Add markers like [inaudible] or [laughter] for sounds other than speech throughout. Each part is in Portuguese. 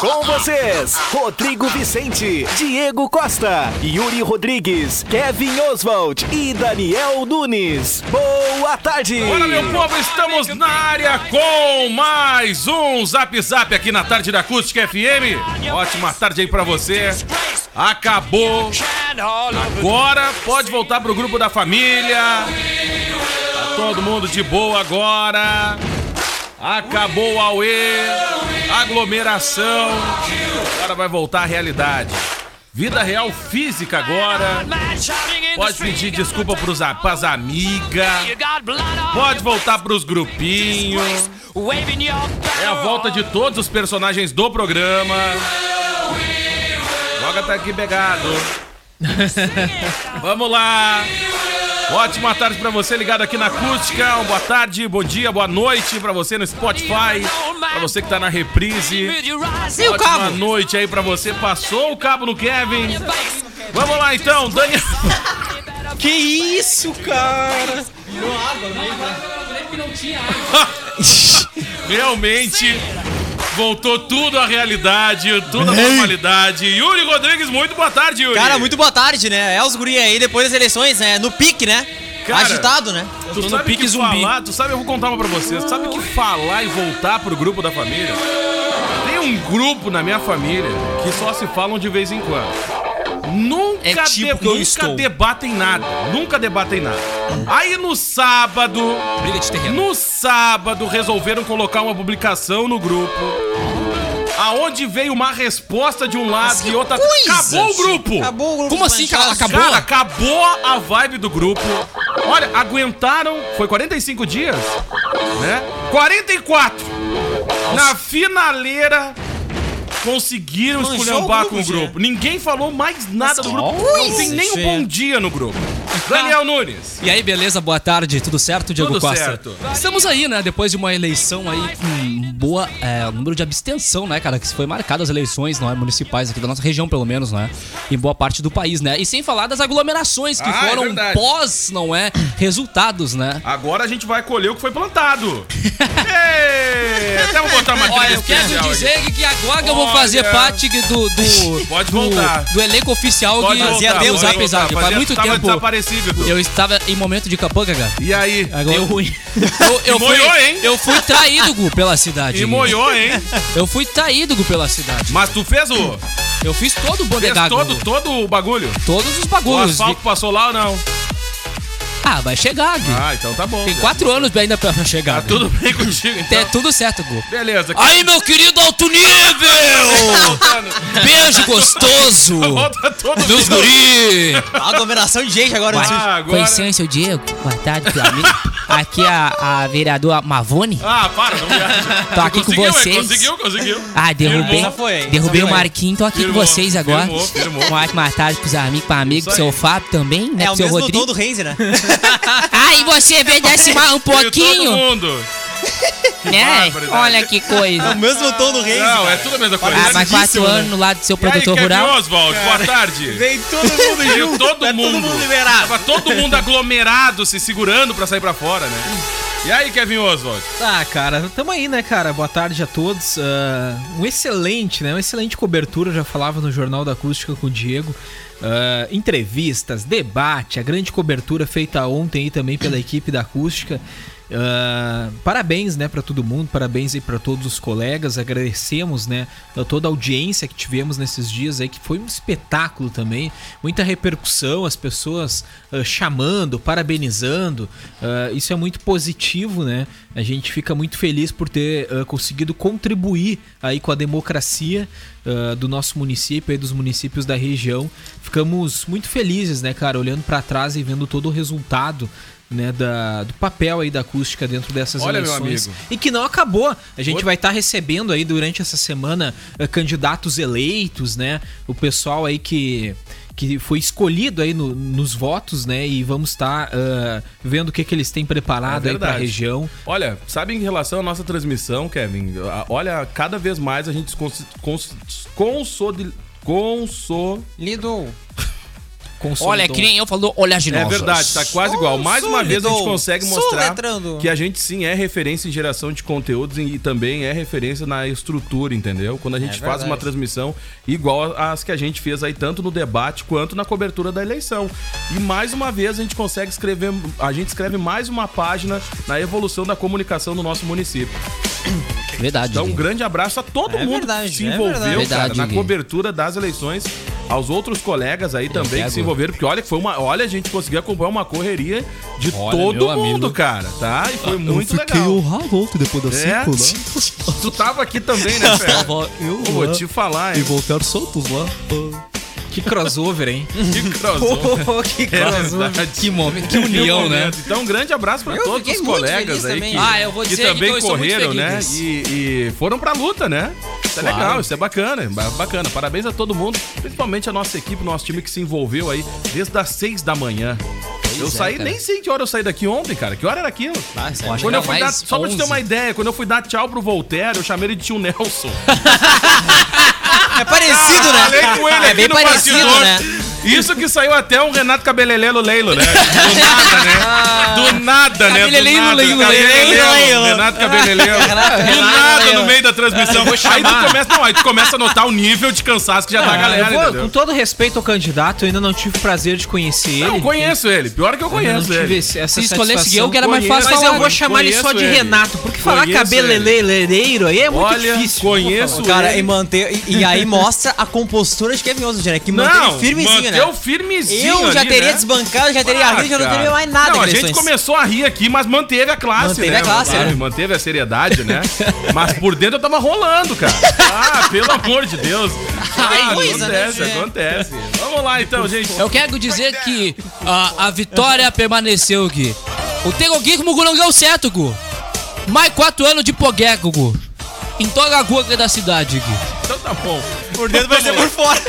Com vocês, Rodrigo Vicente, Diego Costa, Yuri Rodrigues, Kevin Oswald e Daniel Nunes. Boa tarde! Olá, meu povo, estamos na área com mais um Zap Zap aqui na tarde da Acústica FM. Ótima tarde aí pra você. Acabou. Agora pode voltar pro grupo da família. Tá todo mundo de boa agora. Acabou o Aue, aglomeração. Agora vai voltar à realidade. Vida real física agora. Pode pedir desculpa pros, pras amigas. Pode voltar pros grupinhos. É a volta de todos os personagens do programa. Joga tá aqui pegado. [laughs] Vamos lá. Ótima tarde pra você ligado aqui na Acústica. Uma boa tarde, bom dia, boa noite pra você no Spotify. Pra você que tá na reprise. E o Ótima cabo? noite aí pra você. Passou o cabo no Kevin. Vamos lá então, Daniel. [laughs] Que isso, cara? [laughs] Realmente voltou tudo à realidade, tudo à normalidade. Yuri Rodrigues, muito boa tarde, Yuri. Cara, muito boa tarde, né? É os guri aí depois das eleições, né? No pique, né? Cara, Agitado, né? Tu Tô sabe no pique que zumbi. falar, tu sabe, eu vou contar uma pra vocês. Tu sabe que falar e voltar pro grupo da família? Tem um grupo na minha família que só se falam de vez em quando. Nunca, É tipo de- nunca debatem nada. Nunca debatem nada. Aí no sábado, Briga de terreno. no sábado resolveram colocar uma publicação no grupo. Aonde veio uma resposta de um lado e outra. coisa, Acabou o grupo! Acabou o grupo. Como assim, cara? Acabou? Cara, acabou a vibe do grupo. Olha, aguentaram. Foi 45 dias? Né? 44! Na finaleira. Conseguiram Manjou esculhambar o com o grupo. Ninguém falou mais nada do grupo. Não tem nem um bom dia no grupo. Daniel Nunes. E aí, beleza? Boa tarde, tudo certo, Diego Tudo Costa? certo. Estamos aí, né? Depois de uma eleição aí com um boa é, número de abstenção, né, cara? Que foi marcado as eleições não é, municipais aqui da nossa região, pelo menos, né? Em boa parte do país, né? E sem falar das aglomerações que Ah, é foram verdade. pós, não é? Resultados, né? Agora a gente vai colher o que foi plantado. [laughs] Ei, até vou botar uma Olha, eu quero especial aqui. dizer que agora eu vou Fazer parte do. do [laughs] Pode do, voltar. do elenco oficial Pode voltar, do pode Zap voltar. Zap. Faz Fazia- muito tava tempo. desaparecido. Eu estava em momento de capanga, cara. E aí? Agora Deu ruim. Eu, eu E moiou, fui, hein? Eu fui traído, Gu, pela cidade. E moiou, hein? Eu fui traído, Gu, pela cidade. Mas tu fez o. Eu fiz todo o Fez bodegago. todo, todo o bagulho. Todos os O bagulhos. asfalto passou lá ou não? Ah, vai chegar, Gu. Ah, então tá bom. Tem quatro anos ainda pra chegar. Tá Gu. tudo bem contigo, então. É tudo certo, Gu. Beleza. Aí, meu querido alto nível! [laughs] Beijo gostoso! Volta todo Meus mundo. guri! Aglomeração de gente agora. nesse- Ah, agora... Com licença, Diego. Boa tarde, meu amigo. Aqui é a, a vereadora Mavone. Ah, para, não viaja. Tô aqui com Conseguiu, vocês. Conseguiu, conseguiu. Ah, derrubei. Essa foi? Derrubei o foi. Marquinhos, tô aqui Firmou, com vocês agora. firmou, firmou. Uma ótima tarde pros amigos, pra amigo, pro seu. Fábio também, né? É pro o seu mesmo Rodrigo. tom do Renzi, né? [laughs] [laughs] Ah, e você veio decimar um Veio todo pouquinho, mundo. [laughs] né? Olha que É o coisa. mesmo tom do Renzi. Não, é tudo a mesma coisa. Ah, mas quatro né? anos no lado do seu E aí, produtor Kevin rural. Oswald, boa tarde. Vem todo mundo Veio junto. todo tá mundo. todo mundo liberado. Tava todo mundo aglomerado, se segurando pra sair pra fora, né? E aí, Kevin Oswald? Ah, cara, tamo aí, né, cara? Boa tarde a todos. Ah, um excelente, né? Uma excelente cobertura, eu já falava no Jornal da Acústica com o Diego. Ah, entrevistas, debate, a grande cobertura feita ontem aí também pela equipe da Acústica. Ah, parabéns, né, para todo mundo, parabéns aí para todos os colegas, agradecemos, né, a toda a audiência que tivemos nesses dias aí, que foi um espetáculo também, muita repercussão, as pessoas ah, chamando, parabenizando, ah, isso é muito positivo, né, a gente fica muito feliz por ter conseguido contribuir aí com a democracia do nosso município e dos municípios da região, ficamos muito felizes, né, cara, olhando para trás e vendo todo o resultado né, da, do papel aí da acústica dentro dessas Olha, meu eleições. amigo. E que não acabou. A gente Oi? vai estar recebendo aí durante essa semana eh, candidatos eleitos, né? O pessoal aí que que foi escolhido aí no- nos votos, né? E vamos estar ah, vendo o que, que eles têm preparado É aí pra verdade. região. Olha, sabe em relação à nossa transmissão, Kevin? a- Olha, cada vez mais a gente cons cons consoli- conso Lido. Olha, que nem eu falou, olha de É verdade, tá quase igual. Mais uma vez a gente consegue mostrar que a gente sim é referência em geração de conteúdos e também é referência na estrutura, entendeu? Quando a gente É faz uma transmissão igual às que a gente fez aí tanto no debate quanto na cobertura da eleição. E mais uma vez a gente consegue escrever, a gente escreve mais uma página na evolução da comunicação do nosso município. Verdade. Então, um grande abraço a todo É mundo verdade, que se é envolveu, verdade. cara, Verdade, na cobertura das eleições. Aos outros colegas aí também que se envolveram, porque olha que foi uma. Olha, a gente conseguiu acompanhar uma correria de Olha, todo mundo, amigo. cara, tá? E foi muito legal. honrado ontem depois da É, tu tava aqui também, né? [laughs] Tava eu Pô, Vou te falar, e hein? Voltaire Santos lá. Que crossover, hein? [laughs] Que crossover. que É crossover. Que momento, que união, né? momento. Então, um grande abraço pra Eu todos os colegas aí também. que, Ah, eu vou que dizer que também correram, né? E, e foram pra luta, né? Isso é Claro. legal, isso é bacana, ba- bacana. Parabéns a todo mundo, principalmente a nossa equipe, nosso time que se envolveu aí desde as seis da manhã. eu é, saí, cara. nem sei que hora eu saí daqui ontem, cara. Que hora era aquilo? Ah, Quando que eu fui dar, só pra te ter 11. uma ideia, quando eu fui dar tchau pro Voltaire, eu chamei ele de tio Nelson. [laughs] É parecido, né? Falei com ele é bem parecido, né? Isso que saiu até um Renato Cabelelelo Leilo, né? Do nada, né? Do nada, né? Do Cabeleleiro, nada. Leilo, Cabeleleiro. Renato Cabeleleiro. [laughs] Do nada no meio da transmissão. Aí tu começa, não, aí tu começa a notar o nível de cansaço que já tá a galera, Eu vou- com todo respeito ao candidato, eu ainda não tive o prazer de conhecer ele. Não, eu conheço ele. Pior que eu Eu conheço tive ele. Se escolhesse eu, que era mais fácil Mas falar. eu vou chamar ele só de ele. Renato, porque falar Conheço cabeleireiro aí é muito Olha, difícil. conheço Cara, ele. e manter. E, e aí mostra a compostura de Kevin Oswald, né? Que Não, firmezinho, né? firmezinho Eu já ali, teria né? desbancado, já teria Ah, rido, já não teria mais nada Não, a gente começou a rir aqui, mas manteve a classe, Manteve né? a classe, Claro, né? Manteve a seriedade, né? mas por dentro eu tava rolando, cara. Ah, pelo amor de Deus. [laughs] Ah, coisa, né, acontece, Gê? acontece. Vamos lá então, gente. Eu quero dizer que a, a vitória permaneceu, Gui. O Tego Gui como não deu certo, Gu. Mais quatro anos de pogueco, Gu. Em toda a rua da cidade, Gui. Então tá bom. Por dentro vai ser por fora. [laughs]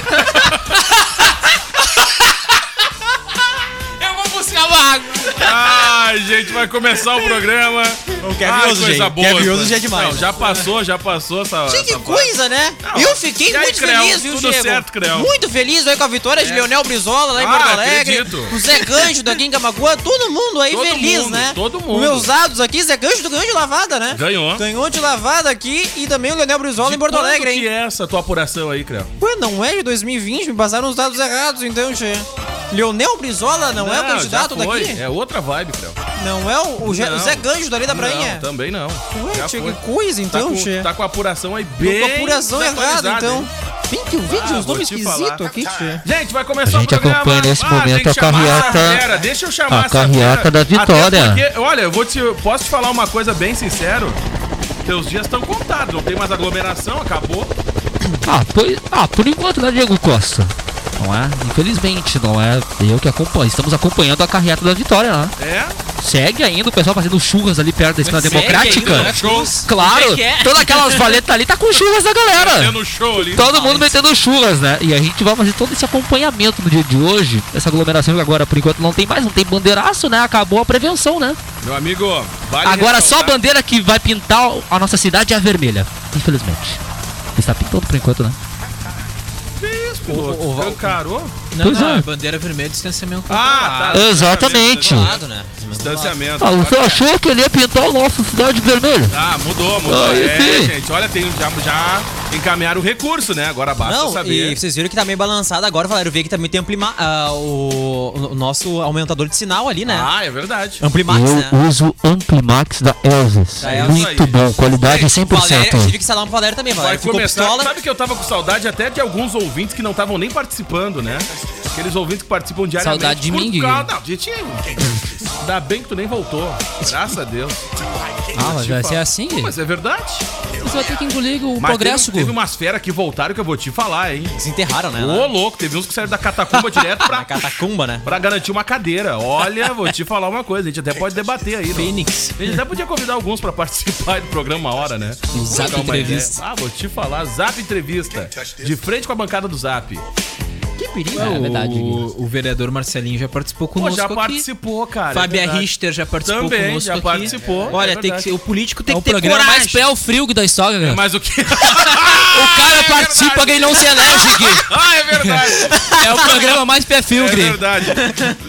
Buscar uma água. Ai, gente, vai começar o programa. O Ai, Oswald, coisa gente. boa. Oswald é demais. Não, já passou, já passou essa. Que essa coisa, né? Não, eu fiquei aí, muito Creu? feliz, viu, Tudo Diego? certo, Creu? Muito feliz aí com a vitória de Leonel Brizola lá em Ah, Porto Alegre. acredito. O Zé Gancho daqui em Camacuã, todo mundo aí Todo feliz, mundo, né? todo mundo. Os meus dados aqui, Zé Gancho do ganhou de lavada, né? Ganhou. Ganhou de lavada aqui e também o Leonel Brizola De em Porto Alegre, que hein? é essa tua apuração aí, Creu? Ué, não é de 2020, me passaram os dados errados, então, che. Leonel Brizola não, é o já candidato foi. daqui? É outra vibe, Creu. Não é o, o, Não. o Zé Gancho dali da prainha? Não, também não. Ué, foi. que coisa, Tá então, com, che. tá com a apuração aí Tô bem com a apuração errada, então. Bem que eu vi Ah, uns nomes esquisitos aqui, che. Gente, vai começar A gente o programa. acompanha nesse Ah, momento a carreata- essa fera. Deixa eu chamar a carreata da vitória. Porque, olha, eu vou te, posso te falar uma coisa bem sincero. Teus dias estão contados, não tem mais aglomeração, acabou. Ah, pois, ah, por enquanto, né, Diego Costa? Não é? Infelizmente, não é eu que acompanho. Estamos acompanhando a carreata da vitória lá. É? Segue ainda o pessoal fazendo churras ali perto da Estrada Segue Democrática. ainda, né? Claro, é é? todas aquelas valetas ali tá com churras da galera. Tendo show ali. Todo mundo metendo churras, né? E a gente vai fazer todo esse acompanhamento no dia de hoje. Essa aglomeração que agora, por enquanto, não tem mais, não tem bandeiraço, né? Acabou a prevenção, né? Meu amigo, vale Agora só a bandeira que vai pintar a nossa cidade é a vermelha. Infelizmente. Está pintando por enquanto, né? Isso, piloto. Escancarou? Não, Pois não, é. é bandeira vermelha, distanciamento Ah, tá. Exatamente. Lado, né? Distanciamento. Ah, você achou que ele ia pintar a nossa cidade vermelha? Ah, mudou, mudou. Ah, é, gente, olha, tem já, já encaminharam o recurso, né? Agora basta Não, saber. e vocês viram que tá meio balançado agora, falaram ver que também tem amplima, ah, o, o nosso aumentador de sinal ali, né? Ah, é verdade. Amplimax, né? Eu uso Amplimax da Elvis. Da Elvis. Muito bom, qualidade O Valério, 100%. tive que instalar um pro Valério também, Vai Valério. Ficou começar. pistola. Sabe que eu tava com saudade até de alguns ouvintes que não estavam nem participando, né? Aqueles ouvintes que participam diariamente. Saudade de mim, causa- Gui. Não, de ti. Ainda bem que tu nem voltou. Graças a Deus. Ah, mas vai ser assim. Mas é verdade. Você vai ter que engolir o Mas progresso, teve, teve umas feras que voltaram que eu vou te falar, hein? Se enterraram, né? Ô, louco, teve uns que saíram da catacumba direto [laughs] Na pra, catacumba, né? pra garantir uma cadeira. Olha, vou te falar uma coisa, a gente até pode debater aí. né? Fênix. A gente até podia convidar alguns pra participar do programa uma hora, né? No Zap Entrevista. Ah, vou te falar, Zap Entrevista. De frente com a bancada do Zap. Que perigo. É verdade, Gui. O, o vereador Marcelinho já participou Pô, conosco já aqui. participou, cara. é Fábia verdade. Richter já participou Também, conosco já aqui. participou, Olha, é tem que verdade. ser, o político tem É o que ter programa coragem. mais pé ao frio que da história, cara. Mas o que? [laughs] O cara participa, quem não se elege, Gui. [laughs] ah, é verdade. É o programa mais pé frio, É verdade.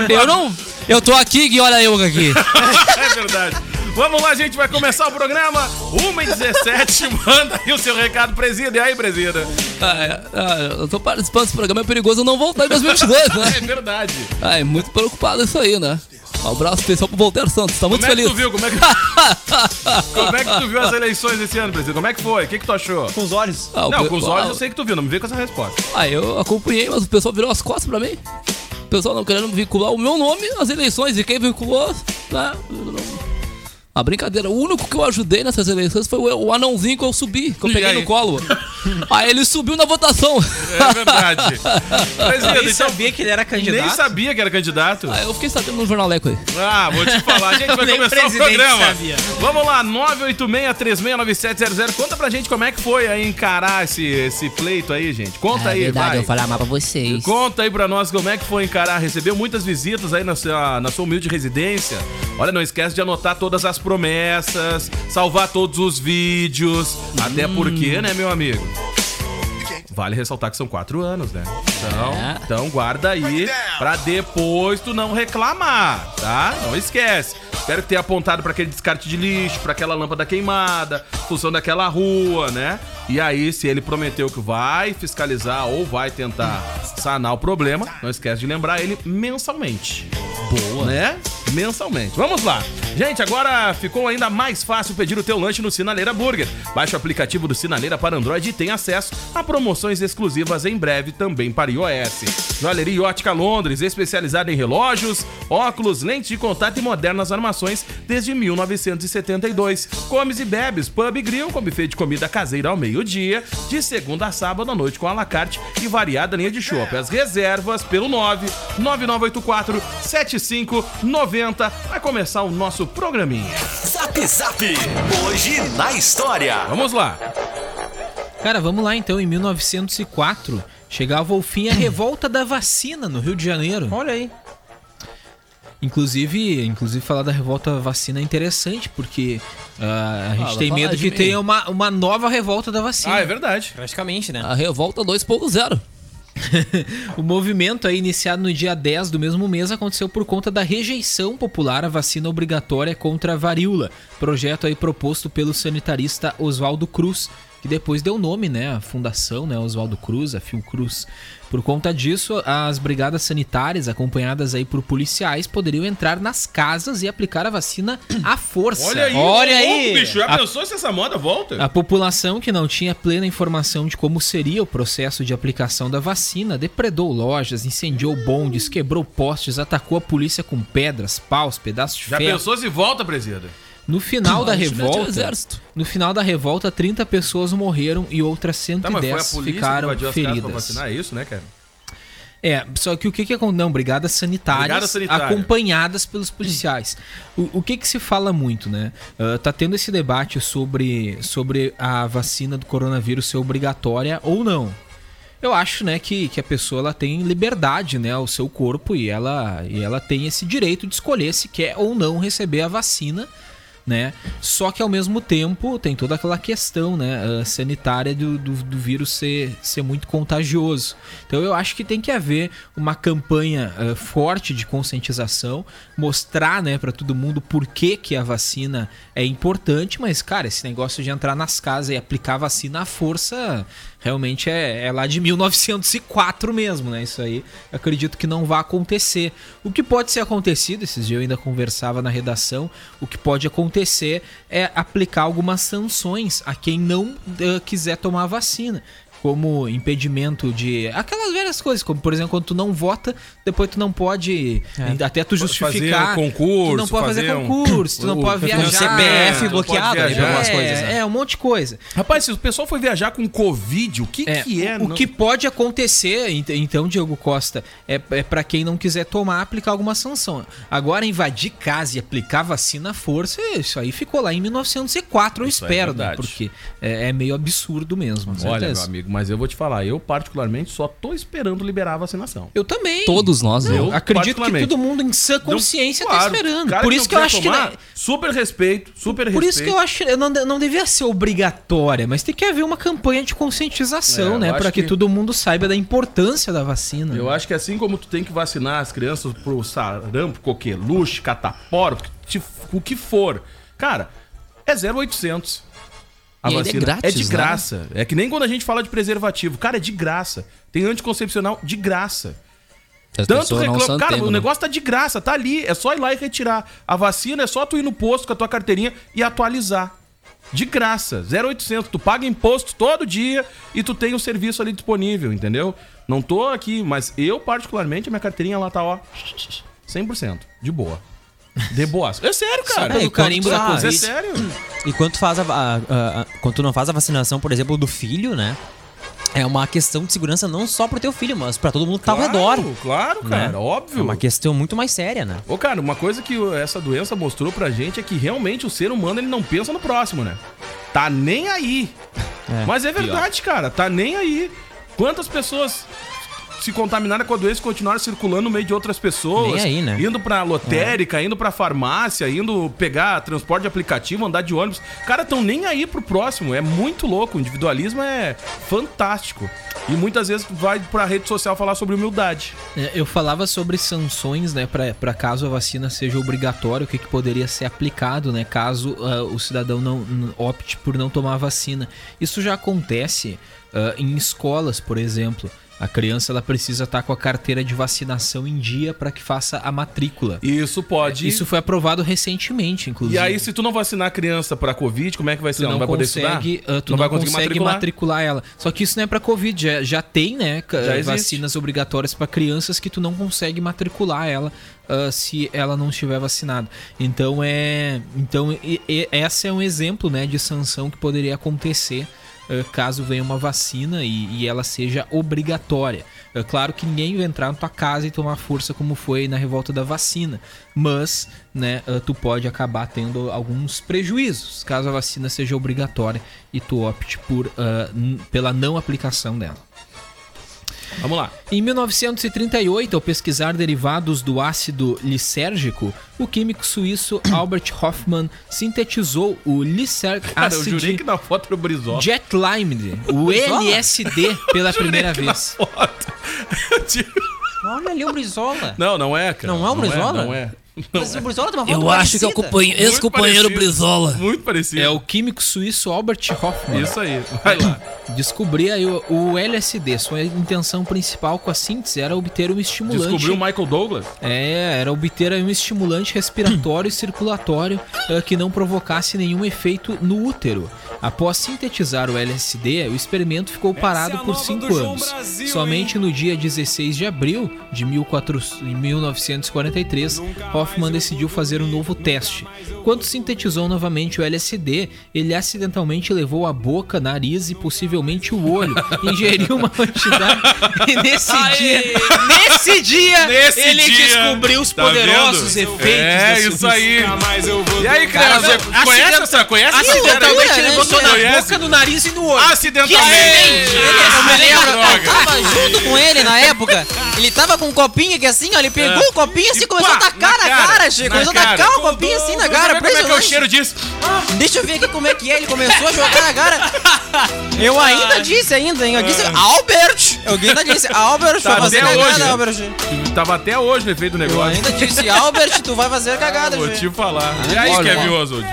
Eu não... Eu tô aqui, Gui, olha eu aqui. [laughs] é verdade. Vamos lá, gente, vai começar o programa. 1h17, [laughs] manda aí o seu recado, presida. E aí, presida? Ah, é, ah, eu tô participando desse programa, é perigoso eu não voltar em 2022, [laughs] né? É verdade. Ah, é muito preocupado isso aí, né? Um abraço especial pro Voltaire Santos, tá muito Como é que feliz. tu viu? Como é que, [laughs] como é que tu viu as eleições esse ano, presida? Como é que foi? O que, que tu achou? Com os olhos. Ah, Não, pe- com os olhos ah, eu sei que tu viu, não me vê com essa resposta. Ah, eu acompanhei, mas o pessoal virou as costas pra mim. O pessoal não querendo vincular o meu nome às eleições. E quem vinculou, né? não- A brincadeira, o único que eu ajudei nessas eleições foi o, anãozinho que eu subi, que eu E peguei aí? no colo. [laughs] aí ele subiu na votação. É verdade. Presida, [laughs] Nem então, sabia que ele era candidato. nem sabia que era candidato. Aí eu fiquei sabendo no jornaleco aí. Ah, vou te falar, a gente [laughs] vai Nem começar o programa. sabia. Vamos lá, 986-369700. Conta pra gente como é que foi aí encarar esse, esse pleito aí, gente. Conta É aí, verdade, vai. eu vou falar mal pra vocês. Conta aí pra nós como é que foi encarar. Recebeu muitas visitas aí na sua, na sua humilde residência. Olha, não esquece de anotar todas as promessas, salvar todos os vídeos. Até porque, né, meu amigo? Vale ressaltar que são quatro anos, né? Então, É. então guarda aí pra depois tu não reclamar, tá? Não esquece. Espero tenha apontado pra aquele descarte de lixo, pra aquela lâmpada queimada, função daquela rua, né? E aí, se ele prometeu que vai fiscalizar ou vai tentar sanar o problema, não esquece de lembrar ele mensalmente. Boa. Né? Mensalmente. Vamos lá. Gente, agora ficou ainda mais fácil pedir o teu lanche no Sinaleira Burger. Baixe o aplicativo do Sinaleira para Android e tem acesso a promoções exclusivas em breve também para iOS. Joalheria Ótica Londres, especializada em relógios, óculos, lentes de contato e modernas armações desde 1972. Comes e bebes, pub e grill com buffet de comida caseira ao meio-dia, de segunda a sábado à noite com alacarte e variada linha de chopp. As reservas pelo 9 9984 7590. Vai começar o nosso programinha. Zap Zap. Hoje na história. Vamos lá. Cara, vamos lá então. Em 1904, chegava ao fim a revolta da vacina no Rio de Janeiro. Olha aí. Inclusive, inclusive falar da revolta vacina é interessante, porque ah, a gente vai tem medo de que tenha uma, uma nova revolta da vacina. Ah, é verdade. Praticamente, né? A revolta 2.0. [laughs] O movimento aí, iniciado no dia 10 do mesmo mês aconteceu por conta da rejeição popular à vacina obrigatória contra a varíola, projeto aí proposto pelo sanitarista Oswaldo Cruz, que depois deu nome, né, à fundação, né, Oswaldo Cruz, a Fiocruz. Por conta disso, as brigadas sanitárias, acompanhadas aí por policiais, poderiam entrar nas casas e aplicar a vacina à força. Olha aí, Olha aí. louco, bicho. Já A- pensou se essa moda volta? A população que não tinha plena informação de como seria o processo de aplicação da vacina depredou lojas, incendiou bondes, quebrou postes, atacou a polícia com pedras, paus, pedaços de Já ferro. pensou se volta, presida? No final da revolta, exército. no final da revolta, 30 pessoas morreram e outras Tá, mas foi a 110 polícia que ficaram feridas. vacinar, é isso, né, cara? É, só que o que que aconteceu? Não, brigadas sanitárias Brigada sanitária. acompanhadas pelos policiais. O, o que que se fala muito, né? Ah, tá tendo esse debate sobre, sobre a vacina do coronavírus ser obrigatória ou não. Eu acho, né, que, que a pessoa ela tem liberdade, né, ao seu corpo e ela, e ela tem esse direito de escolher se quer ou não receber a vacina, né? Só que ao mesmo tempo tem toda aquela questão, né, ah, sanitária do, do, do vírus ser, ser muito contagioso. Então eu acho que tem que haver uma campanha ah, forte de conscientização, mostrar, né, para todo mundo por que, que a vacina é importante, mas cara, esse negócio de entrar nas casas e aplicar vacina à força realmente é, é lá de 1904 mesmo, né? Isso aí acredito que não vai acontecer. O que pode ser acontecido, esses dias eu ainda conversava na redação, o que pode acontecer é aplicar algumas sanções a quem não eh, quiser tomar a vacina. Como impedimento de. Aquelas velhas coisas, como por exemplo, quando tu não vota, depois tu não pode. Até tu justificar. Fazer um concurso, tu não pode fazer, fazer um- concurso, tu não o- pode viajar. CPF bloqueado, né, viajar. algumas é, coisas, né? é, um monte de coisa. Rapaz, se o pessoal foi viajar com Covid, o que É, que é? o, Não- que pode acontecer, ent- então, Diego Costa, é, é para quem não quiser tomar, aplicar alguma sanção. Agora, invadir casa e aplicar vacina à força, isso aí ficou lá em 1904, eu Isso é espero, né? verdade. Porque é, é meio absurdo mesmo. Olha, certeza. meu amigo, mas eu vou te falar, eu particularmente só tô esperando liberar a vacinação. Eu também. Todos nós, né? Eu, Acredito que todo mundo em sã Não, consciência claro, tá esperando. Por isso não que eu acho tomar, que. Super respeito, super Por respeito. isso que eu acho que não, não deveria ser obrigatória, mas tem que haver uma campanha de conscientização, É, né? Para que, que- todo mundo saiba da importância da vacina. Eu acho que assim como tu tem que vacinar as crianças pro sarampo, coqueluche, catapora, o que te- o que for. Cara, é 0800. A E é vacina grátis, é de né? graça. É que nem quando a gente fala de preservativo. Cara, é de graça. Tem anticoncepcional de graça. As Tanto reclama. Cara, tempo, o né? negócio tá de graça, tá ali. É só ir lá e retirar. A vacina é só tu ir no posto com a tua carteirinha e atualizar. De graça, 0800. Tu paga imposto todo dia e tu tem o serviço ali disponível, entendeu? Não tô aqui, mas eu, particularmente, a minha carteirinha lá tá, ó, 100%. De boa. De boa. É sério, cara. É, e carimbo quando- da Mas é Covid. sério. E quando tu faz a, a- a- a- quando tu não faz a vacinação, por exemplo, do filho, né? É uma questão de segurança não só pro teu filho, mas pra todo mundo que tá ao redor. Claro, né? cara, óbvio. É uma questão muito mais séria, né? Ô, cara, uma coisa que essa doença mostrou pra gente é que realmente o ser humano ele não pensa no próximo, né? Tá nem aí. É, Mas é verdade, cara, tá nem aí. Quantas pessoas se contaminaram com a doença e continuaram circulando no meio de outras pessoas? Aí, né? Indo pra lotérica, indo pra farmácia, indo pegar transporte de aplicativo, andar de ônibus. Cara, tão nem aí pro próximo. É muito louco. O individualismo é fantástico. E muitas vezes vai pra rede social falar sobre humildade. É, Eu falava sobre sanções, né, pra pra caso a vacina seja obrigatória, o que, que poderia ser aplicado, né, caso ah, o cidadão não n- opte por não tomar a vacina. Isso já acontece ah, em escolas, por exemplo. A criança ela precisa estar com a carteira de vacinação em dia para que faça a matrícula. Isso pode. Isso foi aprovado recentemente, inclusive. E aí, se tu não vacinar a criança pra Covid, como é que vai ser? tu Ela não, vai poder consegue, estudar? ah, tu não, vai consegue matricular. ela. Só que isso não é pra Covid, já, já tem, né, Já vacinas obrigatórias pra crianças que tu não consegue matricular ela ah, se ela não estiver vacinada. Então é, então e, e, essa é um exemplo, né, de sanção que poderia acontecer caso venha uma vacina e, e ela seja obrigatória. É claro que ninguém vai entrar na tua casa e tomar força como foi na revolta da vacina, mas, né, ah, tu pode acabar tendo alguns prejuízos caso a vacina seja obrigatória e tu opte por n- pela não aplicação dela. Vamos lá. Em 1938, ao pesquisar derivados do ácido lisérgico, o químico suíço Albert Hoffman sintetizou o Lysergic Cara, eu acid jurei que na foto era o Brizola. jetlimed, o LSD, [laughs] pela primeira que na vez. foto. [laughs] Olha ali o Brizola. Não, não é, cara. Não é o Brizola? Não é. Mas o Brizola tem uma Eu acho que é o parecida. companhe- Muito ex-companheiro. Brizola. Muito parecido. É o químico suíço Albert Hoffman. Isso aí. Vai lá. [laughs] Descobrir aí o, o LSD. Sua intenção principal com a síntese era obter um estimulante. Descobriu o Michael Douglas? É, era obter aí um estimulante respiratório e circulatório eh, que não provocasse nenhum efeito no útero. Após sintetizar o LSD, o experimento ficou parado por cinco anos. Somente no dia 16 de abril de 1400 em 1943, Hoffman decidiu fazer um novo teste. Quando sintetizou novamente o LSD, ele acidentalmente levou a boca, nariz e possivelmente o olho. [laughs] Ingeriu uma quantidade. E nesse dia, nesse dia, Nesse ele dia, descobriu os tá poderosos vendo? efeitos É, da isso aí. Mas eu vou E aí, Cara, não, conhece essa? Conhece? Acidentalmente ele né? botou na Conhece? boca, no nariz e no olho. Acidentalmente. Que Eu me lembro, Droga. eu tava junto com ele na época. Ele tava com um copinho que assim, ó, ele pegou É. o copinho assim E e começou a tacar na cara, cara, Chico. na Começou a cara. tacar o copinho assim na cara. cara, como é que é o cheiro disso. Deixa eu ver aqui como é que é. Ele começou a jogar agora. [laughs] Eu ainda disse ainda, hein? Eu disse Albert. Eu ainda disse Albert, Tá vai fazer até cagada, hoje? Albert. Tava até hoje no efeito do Eu negócio. ainda disse Albert, tu vai fazer cagada, Vou te falar. E aí, Olha, Kevin. Oswald?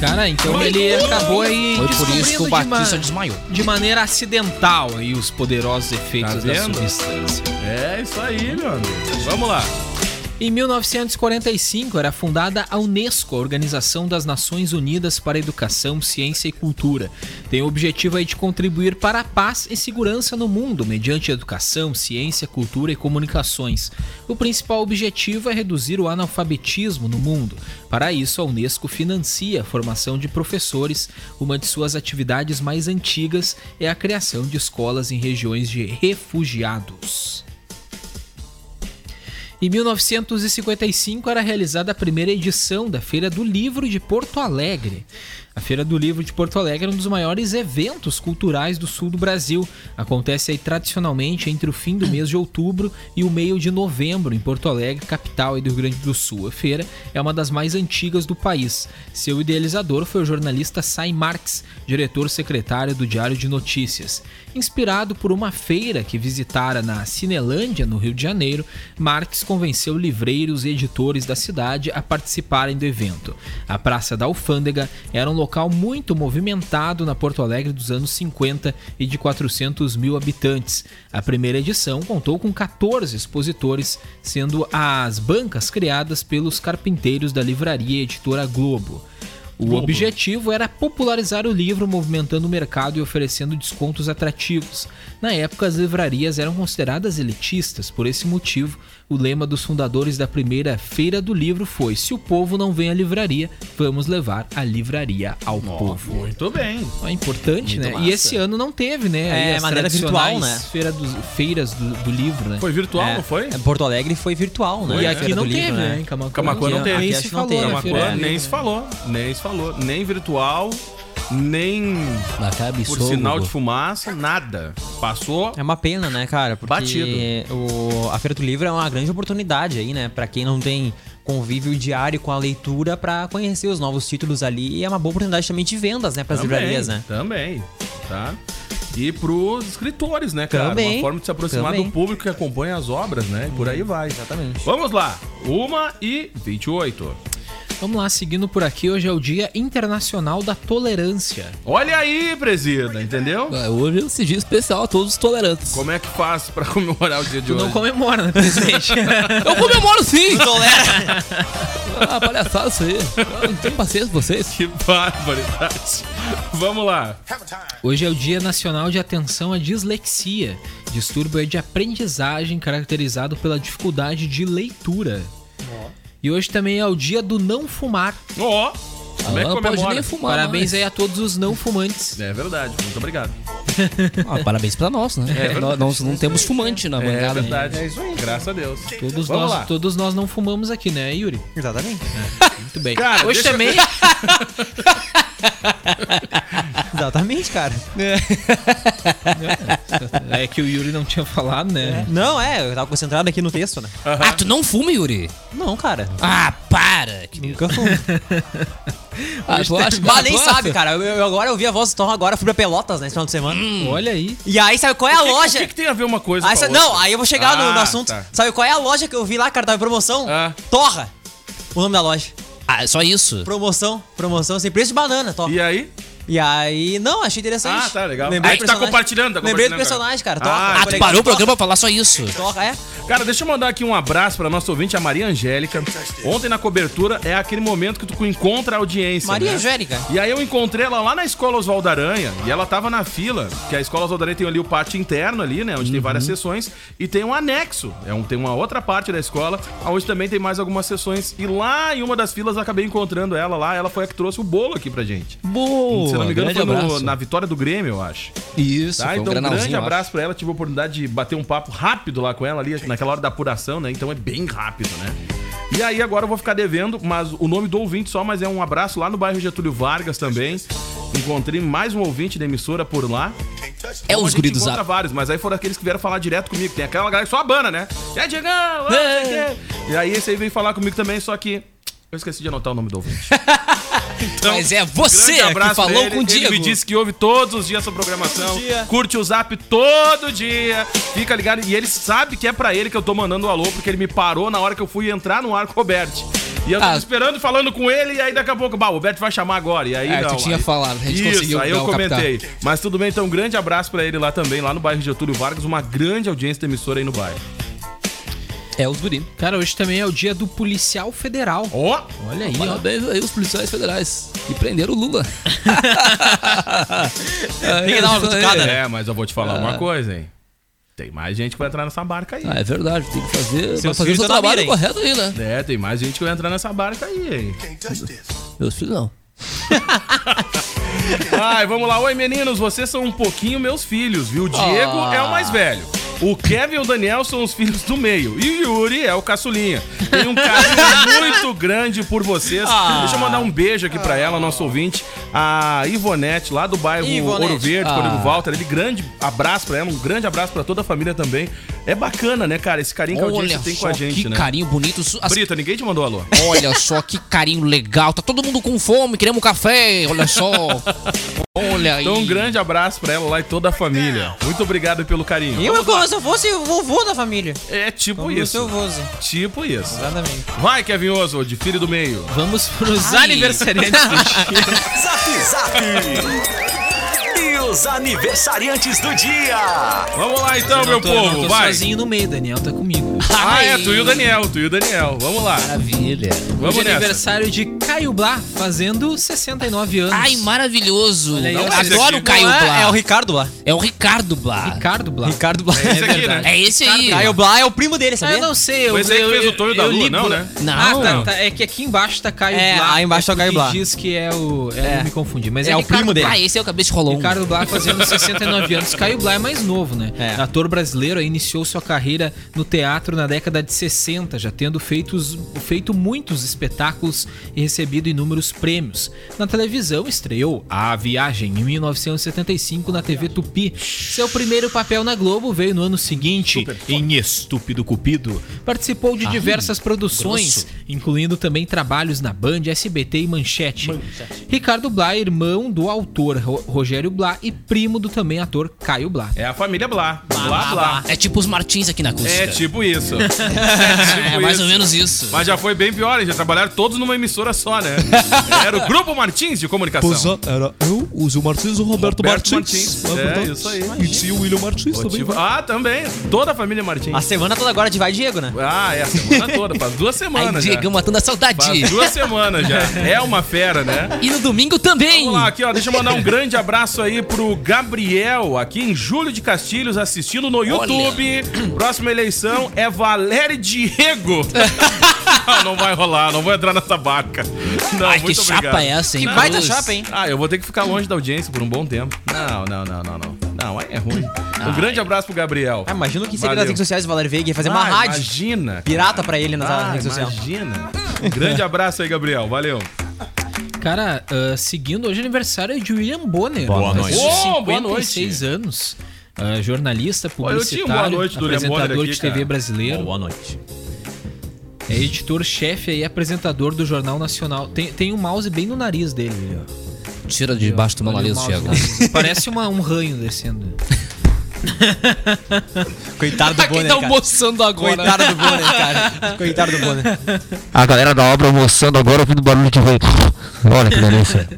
Cara, então ele acabou aí Foi por isso que o de Batista ma- desmaiou. de maneira acidental aí os poderosos efeitos Tá da substância. É isso aí, meu amigo. Vamos lá. Em 1945 era fundada a Unesco, a Organização das Nações Unidas para Educação, Ciência e Cultura. Tem o objetivo de contribuir para a paz e segurança no mundo, mediante educação, ciência, cultura e comunicações. O principal objetivo é reduzir o analfabetismo no mundo. Para isso, a Unesco financia a formação de professores. Uma de suas atividades mais antigas é a criação de escolas em regiões de refugiados. Em 1955 era realizada a primeira edição da Feira do Livro de Porto Alegre. A Feira do Livro de Porto Alegre é um dos maiores eventos culturais do sul do Brasil. Acontece aí tradicionalmente entre o fim do mês de outubro e o meio de novembro em Porto Alegre, capital do Rio Grande do Sul. A feira é uma das mais antigas do país. Seu idealizador foi o jornalista Sai Marx, diretor secretário do Diário de Notícias. Inspirado por uma feira que visitara na Cinelândia, no Rio de Janeiro, Marx convenceu livreiros e editores da cidade a participarem do evento. A Praça da Alfândega era um local muito movimentado na Porto Alegre dos anos 50 e de 400 mil habitantes. A primeira edição contou com 14 expositores, sendo as bancas criadas pelos carpinteiros da livraria editora Globo. O objetivo era popularizar o livro, movimentando o mercado e oferecendo descontos atrativos. Na época, as livrarias eram consideradas elitistas, por esse motivo, o lema dos fundadores da primeira Feira do Livro foi: Se o povo não vem à livraria, vamos levar a livraria ao povo. Muito bem. É importante, né? E esse ano não teve, né? É, as maneira virtual, né? Feira dos, feiras do, do livro, né? Foi virtual, É, não foi? é, Porto Alegre foi virtual, né? E A aqui Feira não teve, Livro, né? Em Camacuã, Camacuã não teve. Nem se não falou Camacuã nem se falou. Nem se falou. Nem virtual, nem Na cara por sinal de fumaça, nada. Passou. É uma pena, né, cara? Porque Batido. O, a Feira do Livro é uma grande oportunidade aí, né? Pra quem não tem convívio diário com a leitura pra conhecer os novos títulos ali. E é uma boa oportunidade também de vendas, né? Pras Também, livrarias, né? Também, tá? E pros escritores, né, cara? Também, Uma forma de se aproximar também. do público que acompanha as obras, né? E por aí vai. Exatamente. Vamos lá. Uma e 28. Vamos lá, seguindo por aqui, hoje é o Dia Internacional da Tolerância. Olha aí, presida, entendeu? É, Hoje é esse dia especial a todos os tolerantes. Como é que faz pra [laughs] comemorar o dia de Tu hoje? não comemora, né, presidente? [laughs] Eu comemoro sim! ah, palhaçada isso aí. Eu não tenho paciência com vocês. Que barbaridade. [laughs] Vamos lá. Hoje é o Dia Nacional de Atenção à Dislexia, distúrbio de aprendizagem caracterizado pela dificuldade de leitura. E hoje também é o Dia do não fumar. Ó, como é que Ah, não pode nem fumar. Parabéns mais. aí a todos os não fumantes. É verdade, muito obrigado. [laughs] Ah, parabéns pra nós, né? É nós, nós não temos fumante na É bancada. verdade. É isso aí. Graças a Deus. Todos Vamos lá. nós, todos nós não fumamos aqui, né, Yuri? Exatamente. Muito bem. Cara, hoje eu- também. [laughs] Exatamente, cara. [laughs] É que o Yuri não tinha falado, né? Não, é, eu tava concentrado aqui no texto, né? Ah, tu não fuma, Yuri? Não, cara. Ah, para! Que... Nunca fumo. [laughs] Ah, tu acha nem sabe, cara. Eu, eu agora ouvi a voz do Tom, agora fui pra Pelotas, né, esse final de semana. Olha aí. E aí, sabe qual é a que- loja? O que, que tem a ver uma coisa Aí, com a sa- outra? não, aí eu vou chegar no, no Ah, assunto. tá. Sabe qual é a loja que eu vi lá, cara? Tava em promoção? Ah. Torra. O nome da loja. Ah, só isso. Promoção, promoção, sem preço de banana, Torra. E aí? E aí, não, achei interessante. Ah, tá, legal. Lembrei Aí tu tá compartilhando, tá Lembrei do compartilhando, personagem, cara. cara. Torra. Ah, Ah, tu legal. parou o programa pra falar só isso. Torra, é? Cara, deixa eu mandar aqui um abraço pra nossa ouvinte, a Maria Angélica. Ontem na cobertura é aquele momento que tu encontra a audiência. Maria né? Angélica. E aí eu encontrei ela lá na escola Oswaldo Aranha e ela tava na fila, que a escola Oswaldo Aranha tem ali o pátio interno ali, né, onde tem várias sessões e tem um anexo, é um, tem uma outra parte da escola, onde também tem mais algumas sessões e lá em uma das filas eu acabei encontrando ela lá, ela foi a que trouxe o bolo aqui pra gente. Boa! Se não me engano foi no- na vitória do Grêmio, eu acho. Isso, Tá? um Então, um grande abraço pra ela. Tive a oportunidade de bater um papo rápido lá com ela ali, naquela hora da apuração, né? Então é bem rápido, né? E aí agora eu vou ficar devendo, mas o nome do ouvinte só, mas é um abraço lá no bairro Getúlio Vargas também. Encontrei mais um ouvinte da emissora por lá. É os gente guri do encontra vários, mas aí foram aqueles que vieram falar direto comigo. Tem aquela galera que só abana, né? É, Diegão! o quê. E aí esse aí veio falar comigo também, só que Eu esqueci de anotar o nome do ouvinte. [laughs] Mas é você que falou ele. com o Diego. Ele me disse que ouve todos os dias essa programação. Curte o zap todo dia. Fica ligado. E ele sabe que é pra ele que eu tô mandando o alô, porque ele me parou na hora que eu fui entrar no ar com o Roberto. E eu tava Ah. esperando, falando com ele, e aí daqui a pouco, bah, o Roberto vai chamar agora. E aí É, não. tu tinha aí- falado, a gente Isso, conseguiu aí eu o captar. comentei. Mas tudo bem, então um grande abraço pra ele lá também, lá no bairro Getúlio Vargas. Uma grande audiência da emissora aí no bairro. É os guri. Cara, hoje também é o dia do policial federal. Ó! Olha aí, ó. Parabéns aí os policiais federais que prenderam o Lula. [laughs] Tem que dar uma cutucada, né? É, mas eu vou te falar uma coisa, hein? Tem mais gente que vai entrar nessa barca aí. Ah, é verdade, tem que fazer, Seus fazer o seu trabalho mira, correto aí, né? É, tem mais gente que vai entrar nessa barca aí, hein? Meus filhos não. [laughs] Ai, vamos lá. Oi, meninos, vocês são um pouquinho meus filhos, viu? O Diego Ah. é o mais velho. O Kevin e o Daniel são os filhos do meio. E o Yuri é o caçulinha. Tem um carinho [laughs] muito grande por vocês. Ah. Deixa eu mandar um beijo aqui pra ela, nosso ouvinte, a Ivonete, lá do bairro Ivonete. Ouro Verde, Ah. Código Walter. Ele, grande abraço pra ela, um grande abraço pra toda a família também. É bacana, né, cara? Esse carinho que a Olha audiência tem com a gente, que né? carinho bonito. As- Brita, ninguém te mandou alô. Olha só que carinho legal. Tá todo mundo com fome, queremos café. Olha só. [laughs] Olha aí. Então, um grande abraço pra ela lá e toda a família. Muito obrigado pelo carinho. Eu, Vamos lá. como se eu fosse o vovô da família. É tipo Como isso. seu voze. Tipo isso. Exatamente. Vai, Kevin Oswald, filho do meio. Vamos pros Ai. aniversariantes do [laughs] dia. Zap Zap. Os aniversariantes do dia. Vamos lá então, Eu meu tô, eu não povo, tô vai. sozinho no meio, Daniel tá comigo. [laughs] Ah, Ai. é, tu e o Daniel, tu e o Daniel. Vamos lá. Maravilha. Vamos Hoje é nessa. aniversário de Caio Blá, fazendo 69 anos. Ai, maravilhoso. Aí, Eu adoro aqui o Caio Não, Blá. é, é o Ricardo Blá. É o Ricardo Blá. Ricardo Blá. Ricardo Blá. É esse aqui, verdade. né? É esse aí. Caio Blá é o primo dele, Ah, sabia? eu não sei. Eu, Foi esse aí que eu, fez o Tonho da eu Lua, li não, né? Não. Ah, tá, tá, É que aqui embaixo tá Caio É, Blá. aí embaixo tá o Caio porque Blá. diz que é o... É, É. eu me confundi. Mas é, É o primo dele. Ah, esse é o cabeça rolão. Ricardo Blá fazendo 69 anos. Caio Blá é mais novo, né? É. Ator brasileiro, iniciou sua carreira no teatro na década de 60, já tendo feitos, feito muitos espetáculos e recebido inúmeros prêmios. Na televisão, estreou A Viagem em 1975 na TV Tupi. Seu primeiro papel na Globo veio no ano seguinte, em Estúpido Cupido. Participou de diversas produções, incluindo também trabalhos na Band, SBT e Manchete. Ricardo Blá, irmão do autor Ro- Rogério Blá e primo do também ator Caio Blá. É a família Blá. Blá, Blá. É tipo os Martins aqui na acústica. É tipo isso. [laughs] É, tipo É mais ou isso. menos isso. Mas já foi bem pior? Já trabalharam todos numa emissora só, né? [laughs] Era o Grupo Martins de Comunicação. era eu, o Zil Martins e o Roberto, Roberto Martins. Martins. É, É, isso aí. E tinha o William Martins também. Ah, também. Toda a família Martins. A semana toda agora de vai Diego, né? Ah, é a semana [laughs] toda. Faz duas Aí, semanas já. Diego, matando a saudade. Faz duas semanas já. É uma fera, né? E no domingo também. Vamos lá, aqui, ó. Deixa eu mandar um grande abraço aí pro Gabriel, aqui em Júlio de Castilhos, assistindo no YouTube. Próxima eleição é Valério Diego. não, [laughs] não vai rolar, não vou entrar nessa barca. Não, Ai, que muito chapa obrigado. é essa, hein? Que baita chapa, hein? Ah, eu vou ter que ficar longe da audiência por um bom tempo. Não, não, não, não, não. Não, aí é ruim. Um grande abraço pro Gabriel. Ah, imagina o que seria Valeu. das redes sociais do Valério Veiga ia fazer uma Ah, rádio Imagina. pirata pra ele nas Ah, redes sociais. imagina. Um grande abraço aí, Gabriel. Valeu. Cara, ah, seguindo hoje é aniversário de William Bonner. Boa noite. Oh, boa 56 anos. Ah, jornalista, um publicitário, boa noite do William apresentador aqui, de TV cara. brasileiro. Boa noite. É editor-chefe e apresentador do Jornal Nacional. Tem, tem um mouse bem no nariz dele. ó. Tira de baixo do meu nariz, Thiago. Parece uma- um ranho descendo. [laughs] [laughs] Coitado do Quem Bonner, tá cara. almoçando agora? Coitado do Bonner, cara. Coitado do Bonner. A galera da obra almoçando agora ouvindo barulho de vento. Olha que delícia.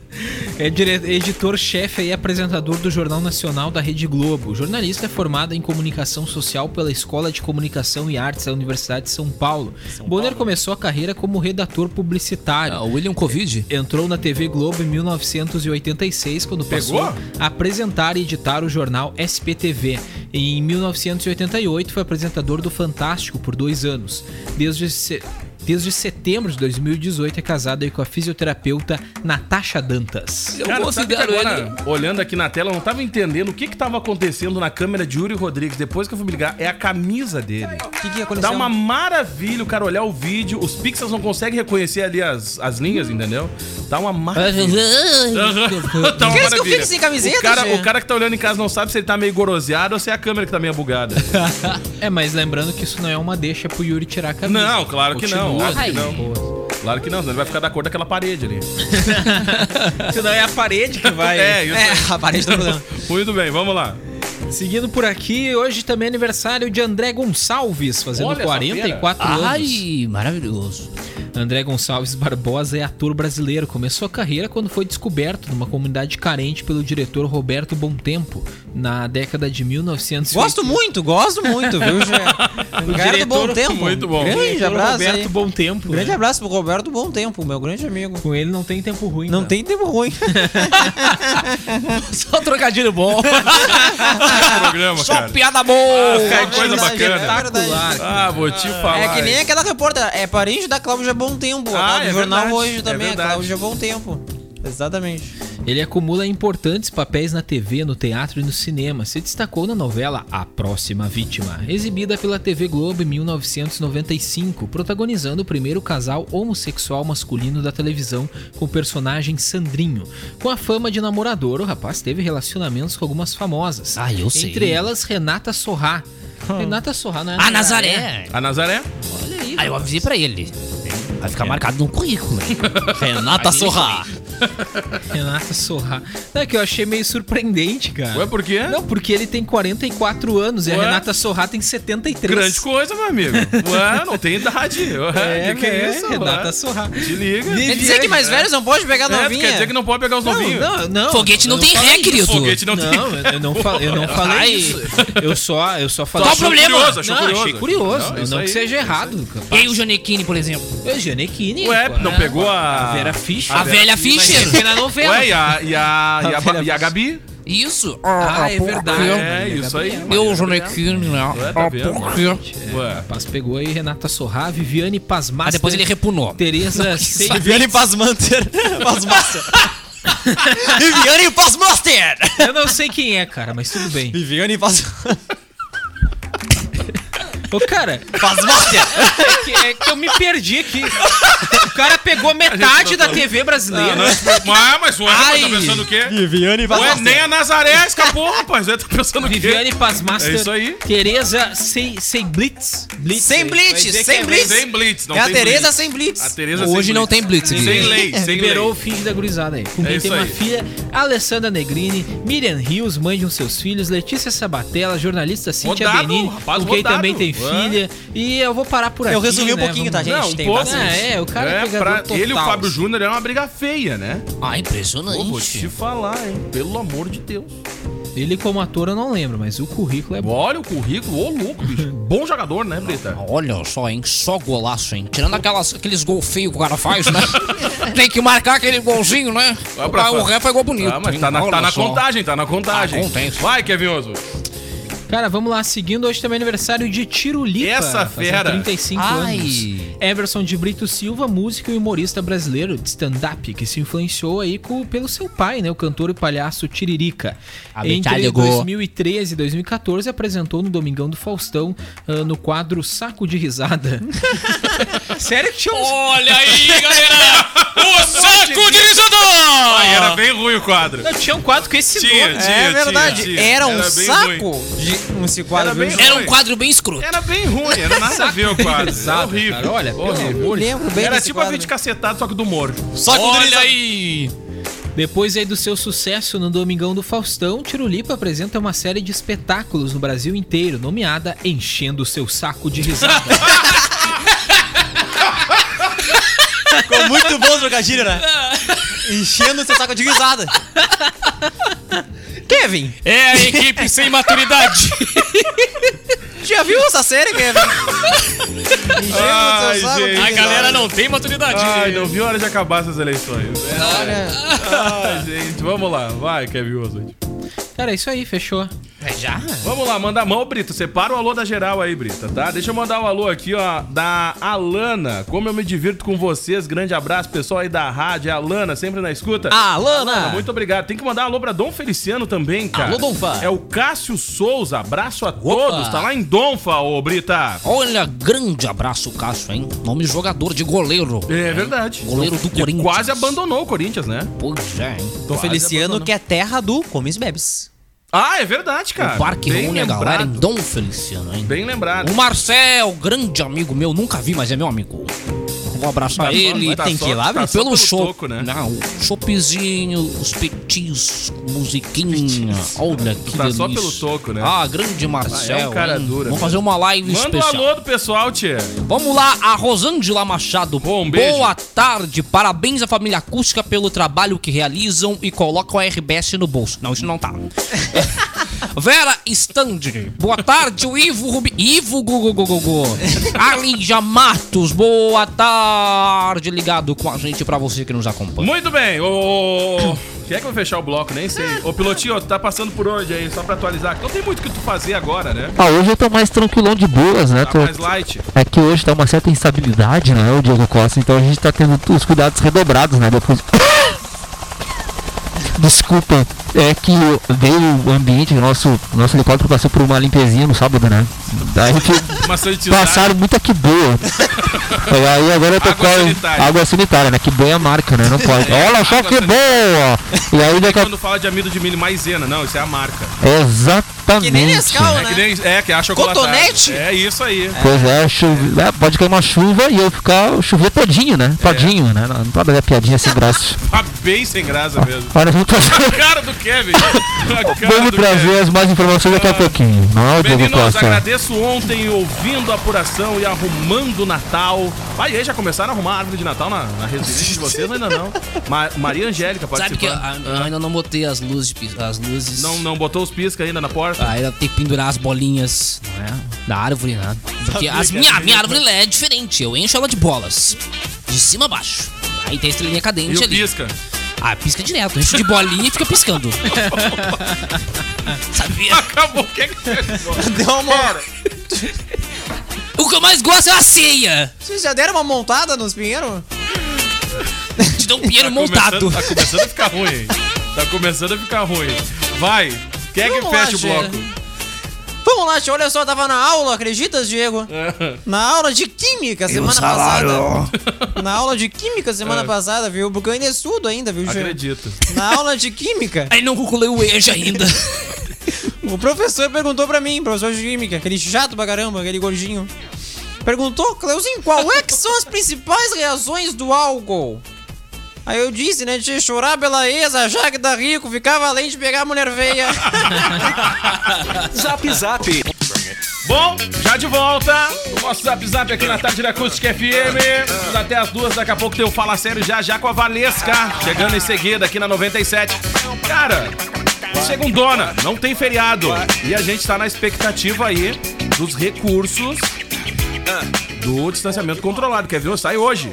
É editor-chefe e apresentador do Jornal Nacional da Rede Globo. O jornalista é formado em comunicação social pela Escola de Comunicação e Artes da Universidade de São Paulo. Bonner começou a carreira como redator publicitário. Ah, o William Covid? Entrou na TV Globo em 1986, quando Pegou? passou a apresentar e editar o jornal SPTV. Em 1988 foi apresentador do Fantástico por dois anos. Desde, desde setembro de 2018 é casado aí com a fisioterapeuta Natasha Dantas. Eu Cara, sabe que considero agora, ele. olhando aqui na tela, eu não tava entendendo o que que tava acontecendo na câmera de Yuri Rodrigues. Depois que eu fui me ligar, é a camisa dele. O que, que aconteceu? Tá uma maravilha o cara olhar o vídeo. Os pixels não conseguem reconhecer ali as, as linhas, entendeu? Tá uma maravilha. tá uma [laughs] Queres que eu maravilha. fique sem camiseta, o cara, o cara que tá olhando em casa não sabe se ele tá meio goroseado ou se é a câmera que tá meio bugada. [laughs] É, mas lembrando que isso não é uma deixa pro Yuri tirar a camisa. Não, claro que não, Óbvio que não. Claro que não, senão ele vai ficar da cor daquela parede ali. [laughs] Senão é a parede que vai. É, isso. É, a parede tá [laughs] problema. Muito bem, vamos lá. Seguindo por aqui, hoje também é aniversário de André Gonçalves, fazendo Olha essa 44 anos. Ai, maravilhoso. André Gonçalves Barbosa é ator brasileiro. Começou a carreira quando foi descoberto numa comunidade carente pelo diretor Roberto Bontempo, na década de 1980. Gosto muito, gosto muito, viu, Gê? Cara do bom tempo. muito bom. Grande abraço Roberto aí. Bontempo. Um grande né? abraço pro Roberto Bom Tempo, meu grande amigo. Com ele não tem tempo ruim. Não cara. tem tempo ruim. [laughs] [laughs] Só um trocadilho bom. [laughs] [laughs] Programa, Só cara. piada boa. Ah, que coisa bacana. é. Ah, vou te falar. É que nem aquela repórter, é parente da Cláudia Bom Tempo. Ah, é jornal verdade, hoje é também, a verdade. Cláudia Bom Tempo. Exatamente. Ele acumula importantes papéis na TV, no teatro e no cinema. Se destacou na novela A Próxima Vítima, exibida pela TV Globo em 1995, protagonizando o primeiro casal homossexual masculino da televisão com o personagem Sandrinho. Com a fama de namorador, o rapaz teve relacionamentos com algumas famosas. Ah, eu sei. Entre elas, Renata Sorrá. Renata Sorrá, né? A Nazaré. A Nazaré? Olha aí. Aí eu avisei pra ele. Vai ficar marcado no currículo. [laughs] Renata Sorra. [laughs] Renata Sorrá. Não, é que eu achei meio surpreendente, cara. Ué, por quê? Não, porque ele tem 44 anos e a Ué? Renata Sorrá tem 73. Grande coisa, meu amigo. [laughs] Ué, não tem idade. Ué, É, que, que é né? isso? Renata Ué, Sorrá. Te liga. Quer dizer que mais velhos não pode pegar É, novinha? quer dizer que não pode pegar os novinhos. Não, não. Foguete não eu tem ré, querido. Foguete não, tem. Não, eu não, fa- eu não [laughs] falei Ai. isso. Eu só, eu só falei. Qual o problema? Curioso, achou Não, curioso. achei curioso. Não, Não, não aí, que seja errado. E o Janequine, por exemplo? É Janequine. Ué, não é, pegou a... A Vera Fischer. A velha Fischer. É na novela. Ué, e a, e a, [laughs] e a, e a Gabi? Isso. Ah, é verdade. É, isso aí. Eu, Janequine, né? Ué, tá vendo? Por quê? Ué. Rapaz, pegou aí Renata Sorrá, Viviane Pasmaster. Aí depois ele repunou. Tereza Viviane Pasmanter. [laughs] Pasmaster. Viviane Pasmaster. Eu não sei quem é, cara, mas tudo bem. Viviane Pasmaster. Ô, cara, Pasmaster. é que, é que eu me perdi aqui. O cara pegou metade da TV brasileira. Não, não, mas, mas ué, Ai. tá pensando o quê? Viviane Ué, nem a Nazaré escapou, rapaz. Ué, tá pensando o quê? Viviane Pasmaster. É isso aí. Tereza Sei, Sei Blitz. Blitz. Sem Vai blitz, sem é blitz. Sem blitz, não é a Tereza blitz. sem blitz. A Tereza Hoje sem não blitz. tem blitz. Sem lei, sem Liberou lei. o filho da gurizada aí. Com É quem tem uma filha, Alessandra Negrini, Miriam Rios, mãe de um seus filhos, Letícia Sabatella, jornalista Cíntia Rodado, Benini, com quem também tem. Filha. E eu vou parar por aqui. Eu resumi um né? pouquinho, tá, gente? Não, um tem pouco. bastante. Ah, é, o cara é, É, pra total. ele e o Fábio Júnior é uma briga feia, né? Ah, Pô, vou te impressionante. falar, hein? Pelo amor de Deus. Ele como ator eu não lembro, mas o currículo é bom. Olha o currículo, ô louco, bicho. [laughs] Bom jogador, né, Brita? Olha só, hein? Só golaço, hein? Tirando aquelas, aqueles gol feios que o cara faz, né? [laughs] Tem que marcar aquele golzinho, né? Vai pra Ah, o ré foi gol bonito. Ah, mas hein? tá na, tá na contagem, tá na contagem. Ah, contente. Vai, Kevin Oso. Cara, vamos lá, seguindo hoje também é aniversário de Tirulipa. Essa fera. 35 Ai. anos. Everson de Brito Silva, músico e humorista brasileiro de stand-up, que se influenciou aí com, pelo seu pai, né, o cantor e palhaço Tiririca. A Entre Vitalho 2013 e 2014 apresentou no Domingão do Faustão ah, no quadro Saco de Risada. [laughs] Sério que tinha uns... Olha aí, galera! O saco de Ai, era bem ruim o quadro. Não, tinha um quadro com esse Tinha, nome. tinha. É verdade. tinha. Era um Era bem saco de um quadro. Era bem ruim. Era um quadro bem escroto. Era bem ruim, era nada a ver o quadro. Risada, horrível. cara, olha, horrível. Eu lembro bem Era desse tipo a quadro. vídeo cacetado, só que do humor. Só que Olha aí! Depois aí do seu sucesso no Domingão do Faustão, Tirulipa apresenta uma série de espetáculos no Brasil inteiro, nomeada Enchendo Seu Saco de Risada. [laughs] Ficou muito bom o trocadilho, né? Enchendo o seu saco de risada. Kevin, É a equipe sem maturidade. [laughs] já viu essa série, Kevin? [laughs] Ai, gente. A galera não tem maturidade. Ai, não viu a hora de acabar essas eleições. Olha, Ai, gente, vamos lá. Vai, Kevin Oso. Cara, é isso aí, fechou. É já? Vamos lá, manda a mão, Brita. Separa o alô da geral aí, Brita, tá? Deixa eu mandar o alô aqui, ó, da Alana. Como eu me divirto com vocês. Grande abraço, pessoal aí da rádio. Alana, sempre na escuta. Alana. Muito obrigado. Tem que mandar um alô pra Dom Feliciano também, cara. Alô, Donfa. É o Cássio Souza. Abraço a todos. Tá lá em Donfa, ô Brita. Olha, grande abraço, Cássio, hein? Nome de jogador de goleiro. É verdade. Goleiro do Corinthians. Quase abandonou o Corinthians, né? Pois é, hein? Dom Feliciano, que é terra do Comes Bebes. Ah, é verdade, cara. o parque Bem reúne a galera em. Dom Feliciano, hein? Bem lembrado. O Marcel, grande amigo meu, nunca vi, mas é meu amigo. Vou abraçar ele. tá tem só- que ir lá, tá pelo pelo show. toco, né? Não, chopezinho, os petis, musiquinha. Olha que tá delícia. só pelo toco, né? Ah, grande Marcel. é um cara hein? dura, Vamos fazer uma live Manda um especial. alô do pessoal, tia. Vamos lá, a Rosângela Machado. Pô, um beijo. Boa tarde, parabéns à família acústica pelo trabalho que realizam e colocam a RBS no bolso. Não, isso não tá. [laughs] Vera Standard. Boa tarde, o Ivo Rubi... Ivo Gugu Gugu Gugu. Arlinja Matos. Boa tarde, ligado com a gente pra você que nos acompanha. Muito bem, ô. Quem é que vai fechar o bloco? Nem sei. Ô, Pilotinho, tu tá passando por onde aí? Só pra atualizar. Não tem muito o que tu fazer agora, né? Ah, hoje eu tô mais tranquilão de boas, né? Tá Tô... mais light. É que hoje tá uma certa instabilidade, né, o Diego Costa? Então a gente tá tendo os cuidados redobrados, né? Depois. Desculpa, é que veio o ambiente, o nosso, nosso helicóptero passou por uma limpezinha no sábado, né? Daí a gente Uma sanitizada. passaram muita que boa. E [laughs] aí agora eu tô Água com sanitária. água sanitária, né? Que boa é a marca, né? Não pode. Olha só que boa! E aí daqui a... Quando fala de amido de milho maisena, não, isso é a marca. Exatamente. Que nem Nescau, É né? que nem. É, que é a chocolate. Cotonete? É isso aí. Pois é, chuva, é, pode cair uma chuva e eu ficar chover todinho, né? Todinho, né? Não, não pode dar piadinha sem graça. [laughs] Tá bem sem graça mesmo. Olha, A cara do Kevin. [laughs] A cara vamos do trazer Kevin. as mais informações daqui a pouquinho. Não, Diego Meninos, agradeço ontem ouvindo a apuração e arrumando o Natal. Vai aí, já começaram a arrumar a árvore de Natal na, na residência de vocês? Ainda não. Ma- Maria Angélica Sabe que eu, participando. eu ainda não botei as luzes, as luzes. Não, não botou os pisca ainda na porta? Ah, ainda tem que pendurar as bolinhas não é? da árvore, né? Porque as que minha, minha árvore é diferente. Eu encho ela de bolas. De cima a baixo. Aí tem a estrelinha E cadente o ali. pisca? Ah, pisca direto. Enche de bolinha e fica piscando. Sabia? Acabou, o que é que [laughs] Deu uma... O que eu mais gosto é a ceia. Vocês já deram uma montada nos pinheiros? Te dá um pinheiro montado. Começando, tá começando a ficar ruim, hein? Tá começando a ficar ruim. Vai, quem é que fecha o bloco? Vamos lá, tio. Olha só, tava na aula, acreditas, Diego? Na aula de química semana passada. [laughs] Na aula de química semana É. passada, viu? Porque eu ainda estudo ainda, viu, Tchê? Acredito. Na aula de química, Aí não concluiu o EJA ainda. [laughs] o professor perguntou pra mim, professor de química, aquele chato pra caramba, aquele gordinho. Perguntou, Cleuzinho, qual é que são as principais reações do álcool? Aí eu disse, né, de chorar pela ex, achar que tá rico, ficar valente de pegar a mulher feia. [laughs] Zap Zap. Bom, já de volta. O nosso zap zap aqui na tarde da Acústica FM. Até as duas, daqui a pouco tem o Fala Sério já já com a Valesca. Chegando em seguida aqui na 97. Cara, segundona, não tem feriado. E a gente tá na expectativa aí dos recursos do distanciamento controlado. Quer ver? Sai hoje.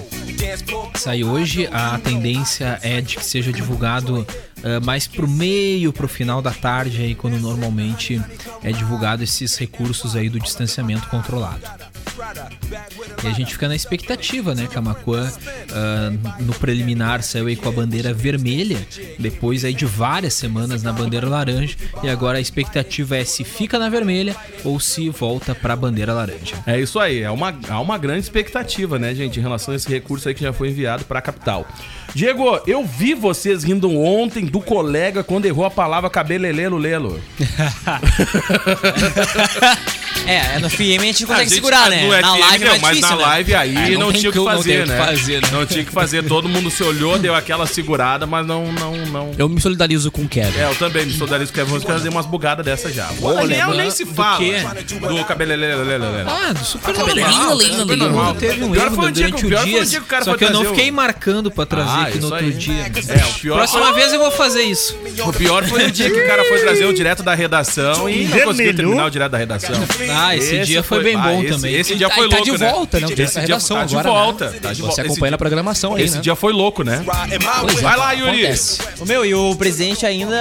Sai hoje, a tendência é de que seja divulgado ah, mais pro meio, pro final da tarde, aí, quando normalmente é divulgado esses recursos aí do distanciamento controlado. E a gente fica na expectativa, né? Camacuã ah, no preliminar saiu aí com a bandeira vermelha, depois aí de várias semanas na bandeira laranja, e agora a expectativa é se fica na vermelha ou se volta pra bandeira laranja. É isso aí, é uma, há uma grande expectativa, né, gente, em relação a esse recurso aí que já foi enviado pra capital. Diego, eu vi vocês rindo ontem do colega quando errou a palavra cabelelelo lelo. [laughs] é, no FM a gente [laughs] consegue A gente- segurar, né? no Na FM live é deu, mais mas difícil, na né? live aí É, não não, tinha o que não fazer, que né? fazer, né? Não tinha o que fazer, todo mundo se olhou, deu aquela segurada, mas não, não, não... Eu me solidarizo com o Kevin. É, eu também me solidarizo com o Kevin eu dei umas bugadas dessa já. O lembrando nem se do fala quê? do cabelelelo. Ah, do super normal. Teve um erro foi o dia que- durante o foi dia, o dia que o cara só que eu não fiquei marcando pra trazer aqui no outro dia. É, o pior Próxima vez eu vou fazer isso. O pior foi o dia que o cara foi trazer o direto da redação e não conseguiu terminar o direto da redação. Ah, esse dia foi bem bom esse, também. Esse dia Tá- foi tá louco, de né? volta, né? O Esse dia tá de né? volta. Tá de Você volta. acompanha na programação aí, Esse né? dia foi louco, né? Vai lá, Yuri. Acontece. Ô, meu, e o presidente ainda,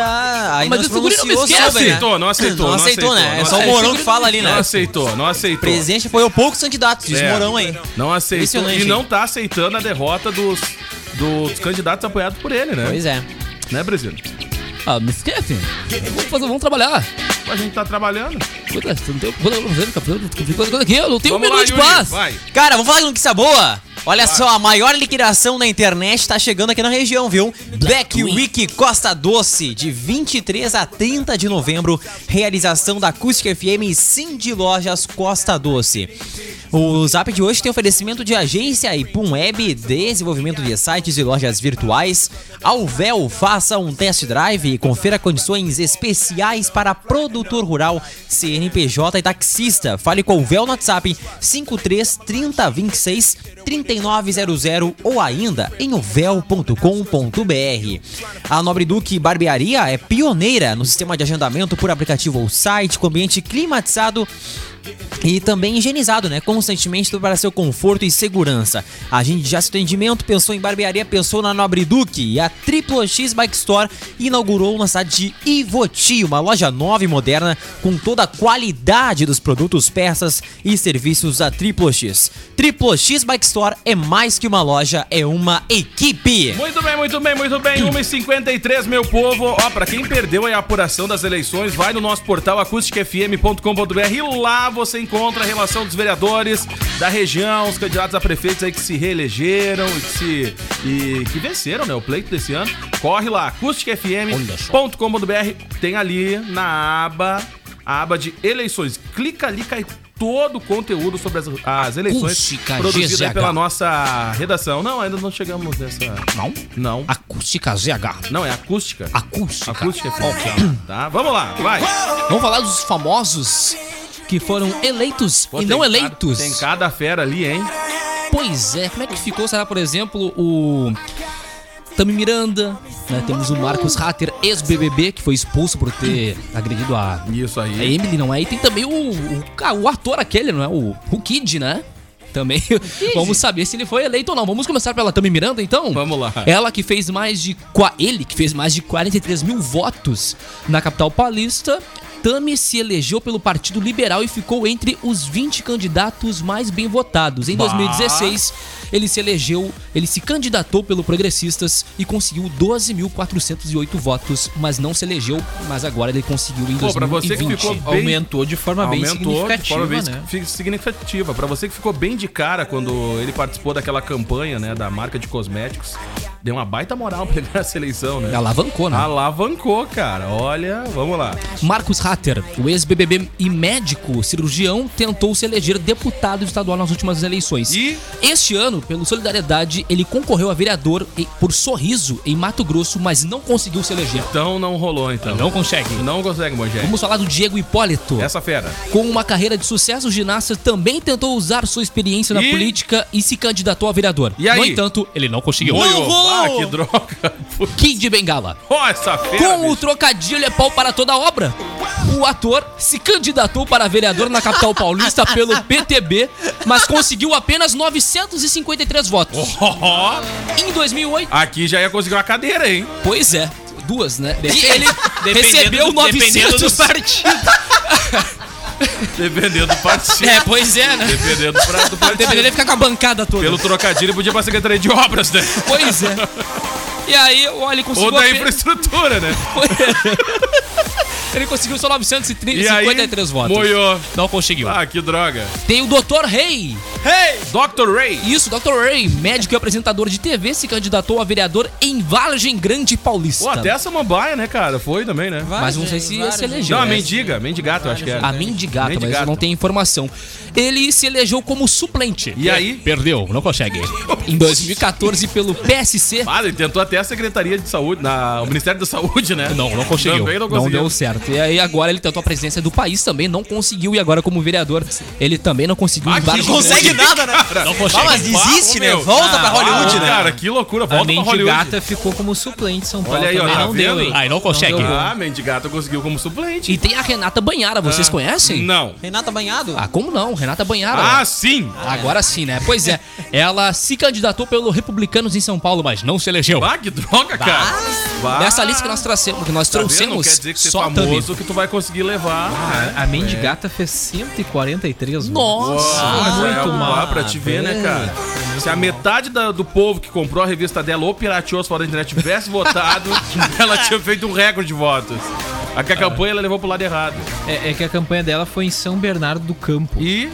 ainda Mas não esse guri não me pronunciou esquece. sobre, né? Aceitou, não aceitou, Não não aceitou, né? É não só o. Morão que fala ali, Não né? aceitou, não O aceitou. presidente apoiou poucos candidatos, diz É, Morão aí. Não aceitou e não tá aceitando a derrota dos, dos candidatos apoiados por ele, né? Pois é. Né, Brasil? Ah, me esquece. Vamos, fazer, vamos trabalhar. A gente tá trabalhando. Puta, você não tem coisa pra fazer, coisa aqui, eu não tenho um Vamos lá, minuto de paz. Vai. Cara, vamos falar de notícia boa? Olha só, a maior liquidação da internet tá chegando aqui na região, viu? Black Week Costa Doce, de 23 a 30 de novembro, realização da Acústica FM e Sim de Lojas Costa Doce. O Zap de hoje tem oferecimento de agência Ipum Web, desenvolvimento de sites e lojas virtuais. Alvel, faça um test drive e confira condições especiais para produtor rural, CNPJ e taxista. Fale com o Vel no WhatsApp 53 30 26 3900 ou ainda em ovel.com.br. A Nobre Duque Barbearia é pioneira no sistema de agendamento por aplicativo ou site com ambiente climatizado e também higienizado, né? Constantemente para seu conforto e segurança. A gente já se atendimento, pensou em barbearia, pensou na Nobre Duque. E a Triplo X Bike Store inaugurou na cidade de Ivoti, uma loja nova e moderna com toda a qualidade dos produtos, peças e serviços da Triplo X. Triplo X Bike Store é mais que uma loja, é uma equipe. Muito bem, muito bem, muito bem. 1h53, meu povo. Ó, pra quem perdeu a apuração das eleições, vai no nosso portal acusticfm.com.br e lá você encontra a relação dos vereadores da região, os candidatos a prefeitos aí que se reelegeram e que se. e que venceram, né? O pleito desse ano. Corre lá, acusticfm.com.br. Tem ali na aba, a aba de eleições. Clica ali, cai todo o conteúdo sobre as, as eleições Acústica produzido pela nossa redação. Não, ainda não chegamos nessa. Não? Não. Acústica ZH. Não, é acústica. Acústica. Acústica FM. Tá? Vamos lá, vai. Vamos falar dos famosos que foram eleitos Pô, e não cada- eleitos. Tem cada fera ali, hein? Pois é, como é que ficou, será, por exemplo, o Tami Miranda, né? Temos o Marcos Hatter, ex-BBB, que foi expulso por ter agredido a, Isso a aí. Emily, não é? E tem também o, o, o ator aquele, não é? O, o Kid, né? Também. [laughs] Vamos saber se ele foi eleito ou não. Vamos começar pela Tami Miranda, então? Vamos lá. Ela que fez mais de. Ele que fez mais de 43 mil votos na capital paulista. Tami se elegeu pelo Partido Liberal e ficou entre os 20 candidatos mais bem votados. Em Bah. 2016, ele se elegeu, ele se candidatou pelo Progressistas e conseguiu 12.408 votos, mas não se elegeu, mas agora ele conseguiu em Pô, pra você que 2020. ficou bem- Aumentou de forma bem significativa, forma bem né? sig- significativa. Pra você que ficou bem de cara quando ele participou daquela campanha, né, da marca de cosméticos, deu uma baita moral pra ele nessa eleição, né? Alavancou, né? Alavancou, cara. Olha, vamos lá. Marcos Hatter, o ex-BBB e médico cirurgião, tentou se eleger deputado estadual nas últimas eleições. E Este ano, pelo Solidariedade, ele concorreu a vereador por Sorriso, em Mato Grosso, mas não conseguiu se eleger. então não rolou, então. Não consegue. Não consegue, Moisés. Vamos falar do Diego Hipólito. Essa fera. Com uma carreira de sucesso, o ginasta também tentou usar sua experiência na E? política e se candidatou a vereador. E aí? No entanto, ele não conseguiu. Moiou. Ah, que droga. [laughs] Kid de Bengala. Ó, essa fera. Com o bicho. trocadilho é pau para toda obra. O ator se candidatou para vereador na capital paulista [laughs] pelo PTB, mas conseguiu apenas 953 votos. Ó, Em 2008, aqui já ia conseguir uma cadeira, hein? pois é, duas, né? E ele recebeu do- dependendo 900 do partido. Dependendo do partido. É, pois é, né? Dependendo do, pra- do partido. Dependendo, ele fica com a bancada toda. Pelo trocadilho, podia pra Secretaria de Obras, né? Pois é. E aí, olha, conseguiu. Ou da infraestrutura, né? Ele conseguiu só E aí, 953 votos. moiou. Não conseguiu. Ah, que droga. Tem o Dr. Rei. Dr. Ray. Isso, Dr. Ray, médico e apresentador de TV, se candidatou a vereador em Vargem Grande Paulista. Pô, até a Samambaia, né, cara? Foi também, né? Mas não sei se se elegeu. Não, a né? mendiga. Mendigata, eu acho que era. A mendigata, mas Mendigata. não tenho informação. Ele se elegeu como suplente. E aí? Perdeu, não consegue. Em 2014, pelo PSC. Ah, ele tentou até a Secretaria de Saúde, na, o Ministério da Saúde, né? Não, não conseguiu. Também não não, conseguiu. deu certo. E aí agora ele tentou a presidência do país também, não conseguiu. E agora como vereador, ele também não conseguiu. Ah, que Vargem Consegue Grande. nada, né? Não consegue. Ah, mas desiste, né? Volta pra Hollywood, Ah, né? Cara, que loucura. A Volta pra Hollywood. mendigata ficou como suplente em São Paulo. Olha aí, ó, também tá não deu, vendo? hein? Ai, não consegue. deu bom. Ah, Mendigata conseguiu como suplente. E tem a Renata Banhara, vocês conhecem? Não. Renata Banhado? Ah, como não? Renata Banhara. Ah, sim. Agora sim, né? Pois é, ela se candidatou pelo Republicanos em São Paulo, mas não se elegeu. Ah, que droga, cara. Bah. Nessa lista que nós, tracemos, que nós Tá vendo? Não trouxemos, quer dizer que ser só famoso Tami. que tu vai conseguir levar. né? A mendigata fez 143 votos. Nossa! Ah, muito é, mal. pra te ver, né, cara? Se a metade da- do povo que comprou a revista dela ou pirateou as fotos da internet tivesse votado, [laughs] ela tinha feito um recorde de votos. A que a campanha ela levou pro lado errado. É, é que a campanha dela foi em São Bernardo do Campo. E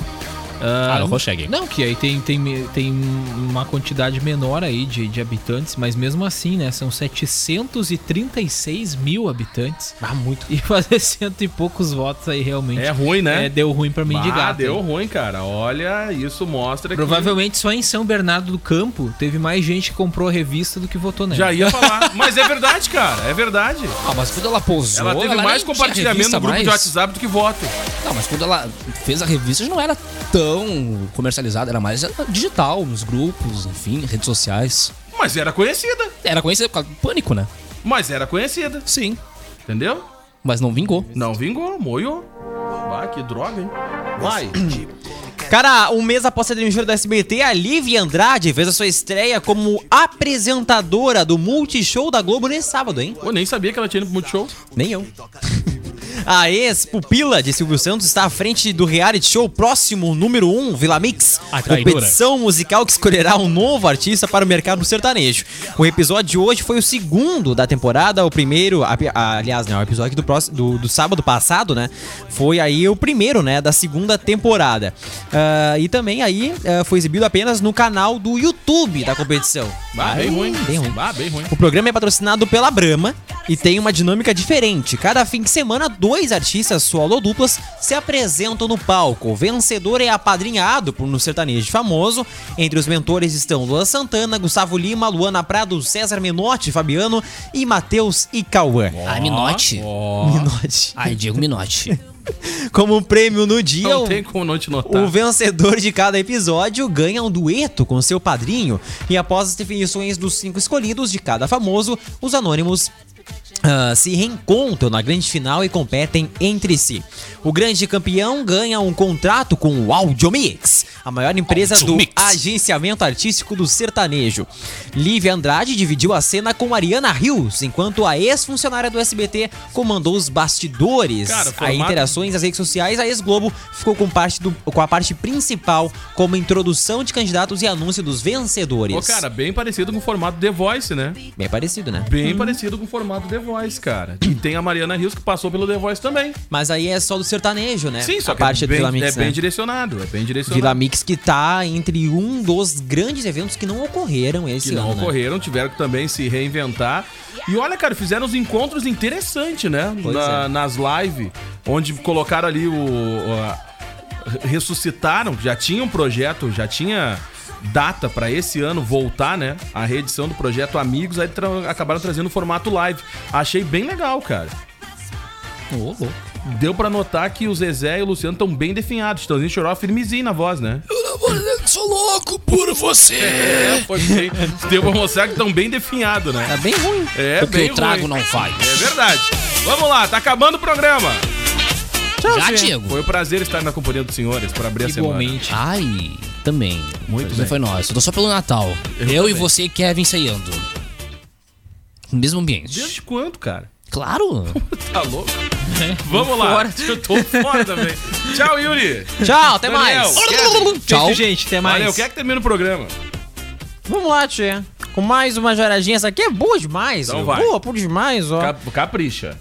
Ah, não consegue. Não, que aí tem, tem, tem uma quantidade menor aí de, de habitantes, mas mesmo assim, né? São 736 mil habitantes. Ah, muito. E fazer cento e poucos votos aí realmente. É ruim, né? É, deu ruim pra mim de Ah, deu hein? ruim, cara. Olha, isso mostra que... Provavelmente só em São Bernardo do Campo teve mais gente que comprou a revista do que votou nela. Já ia falar. Mas é verdade, cara. É verdade. Ah, mas quando ela pousou. Ela teve nem mais compartilhamento no grupo de mais. WhatsApp do que voto. Não, mas quando ela fez a revista já não era tão comercializada, era mais digital, nos grupos, enfim, redes sociais. Mas era conhecida. Era conhecida por causa do pânico, né? Mas era conhecida. Sim. Entendeu? Mas não vingou. Não vingou, moiou. Ah, que droga, hein? Vai. Cara, um mês após ser demitida do SBT, a Lívia Andrade fez a sua estreia como apresentadora do Multishow da Globo nesse sábado, hein? Eu nem sabia que ela tinha ido pro Multishow. Nem eu. [laughs] A ex-pupila de Silvio Santos está à frente do reality show próximo número 1, Vila Mix, A competição musical que escolherá um novo artista para o mercado sertanejo. O episódio de hoje foi o segundo da temporada, o primeiro, aliás, né, o episódio do, próximo, do, do sábado passado, né, foi aí o primeiro, né, da segunda temporada. Ah, e também aí ah, foi exibido apenas no canal do YouTube da competição. Bah, bem ruim. Bem ruim. Bah, bem ruim. O programa é patrocinado pela Brahma e tem uma dinâmica diferente. Cada fim de semana, dois artistas solo ou duplas se apresentam no palco. O vencedor é apadrinhado por um sertanejo famoso. Entre os mentores estão Luan Santana, Gustavo Lima, Luana Prado, César Menotti, Fabiano e Matheus e Cauã. Ai, Minotti. Minotti. Ai, Diego Minotti. [laughs] Como prêmio no dia, Não tem como não te notar. o vencedor de cada episódio ganha um dueto com seu padrinho. E após as definições dos cinco escolhidos de cada famoso, os anônimos ah, se reencontram na grande final e competem entre si. O grande campeão ganha um contrato com o Audiomix, a maior empresa do Audiomix. agenciamento artístico do sertanejo. Lívia Andrade dividiu a cena com Ariana Rios, enquanto a ex-funcionária do SBT comandou os bastidores. Cara, a formato- interações nas redes sociais, a ex-Globo ficou com, parte do, com a parte principal, como introdução de candidatos e anúncio dos vencedores. Pô, cara, bem parecido com o formato The Voice, né? Bem parecido, né? Bem parecido com o formato The Voice, cara. E tem a Mariana Rios que passou pelo The Voice também. Mas aí é só do sertanejo, né? Sim, só a que parte é do bem, Vila Mix, é bem né? direcionado. É bem direcionado. Vila Mix que tá entre um dos grandes eventos que não ocorreram esse que não ano, né? ocorreram, tiveram que também se reinventar. E olha, cara, fizeram uns encontros interessantes, né? Na- é. Nas lives, onde colocaram ali o. o- a- ressuscitaram, já tinha um projeto, já tinha data pra esse ano voltar, né? A reedição do projeto Amigos, aí tra- acabaram trazendo o formato live. Achei bem legal, cara. Ô, louco. Deu pra notar que o Zezé e o Luciano estão bem definhados. Estãozinho chorou firmezinho na voz, né? Sou louco por você. [laughs] É, foi bem. Deu pra mostrar que estão bem definhados, né? Tá bem ruim. É, o que bem eu trago ruim. não faz. É verdade. Vamos lá, tá acabando o programa. Já, Diego? Foi um prazer estar na companhia dos senhores para abrir a semana. Igualmente. Ai, também. Muito Também bem. foi nós. Eu tô só pelo Natal. Eu Eu, e você e Kevin ceando. No mesmo ambiente. Desde quando, cara? Claro. [laughs] Tá louco? Vamos lá. Eu tô fora também. [laughs] Tchau, Yuri. Tchau, até Daniel, mais. Kevin. Tchau. Gente. Até mais. Valeu, quer que termine o programa? Vamos lá, Tchê. Com mais uma joradinha. Essa aqui é boa demais. Então vai. Boa, por demais, ó. Cap- Capricha.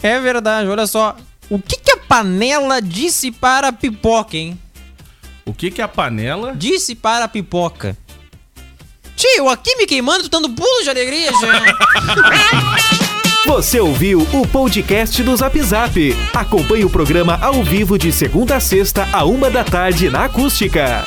É verdade, olha só. O que, que a panela disse para a pipoca, hein? O que que é a panela? Disse para a pipoca. Tio, aqui me queimando, tu dando pulo de alegria, já. [laughs] Você ouviu o podcast do Zap Zap. Acompanhe o programa ao vivo de segunda a sexta, a uma da tarde na Acústica.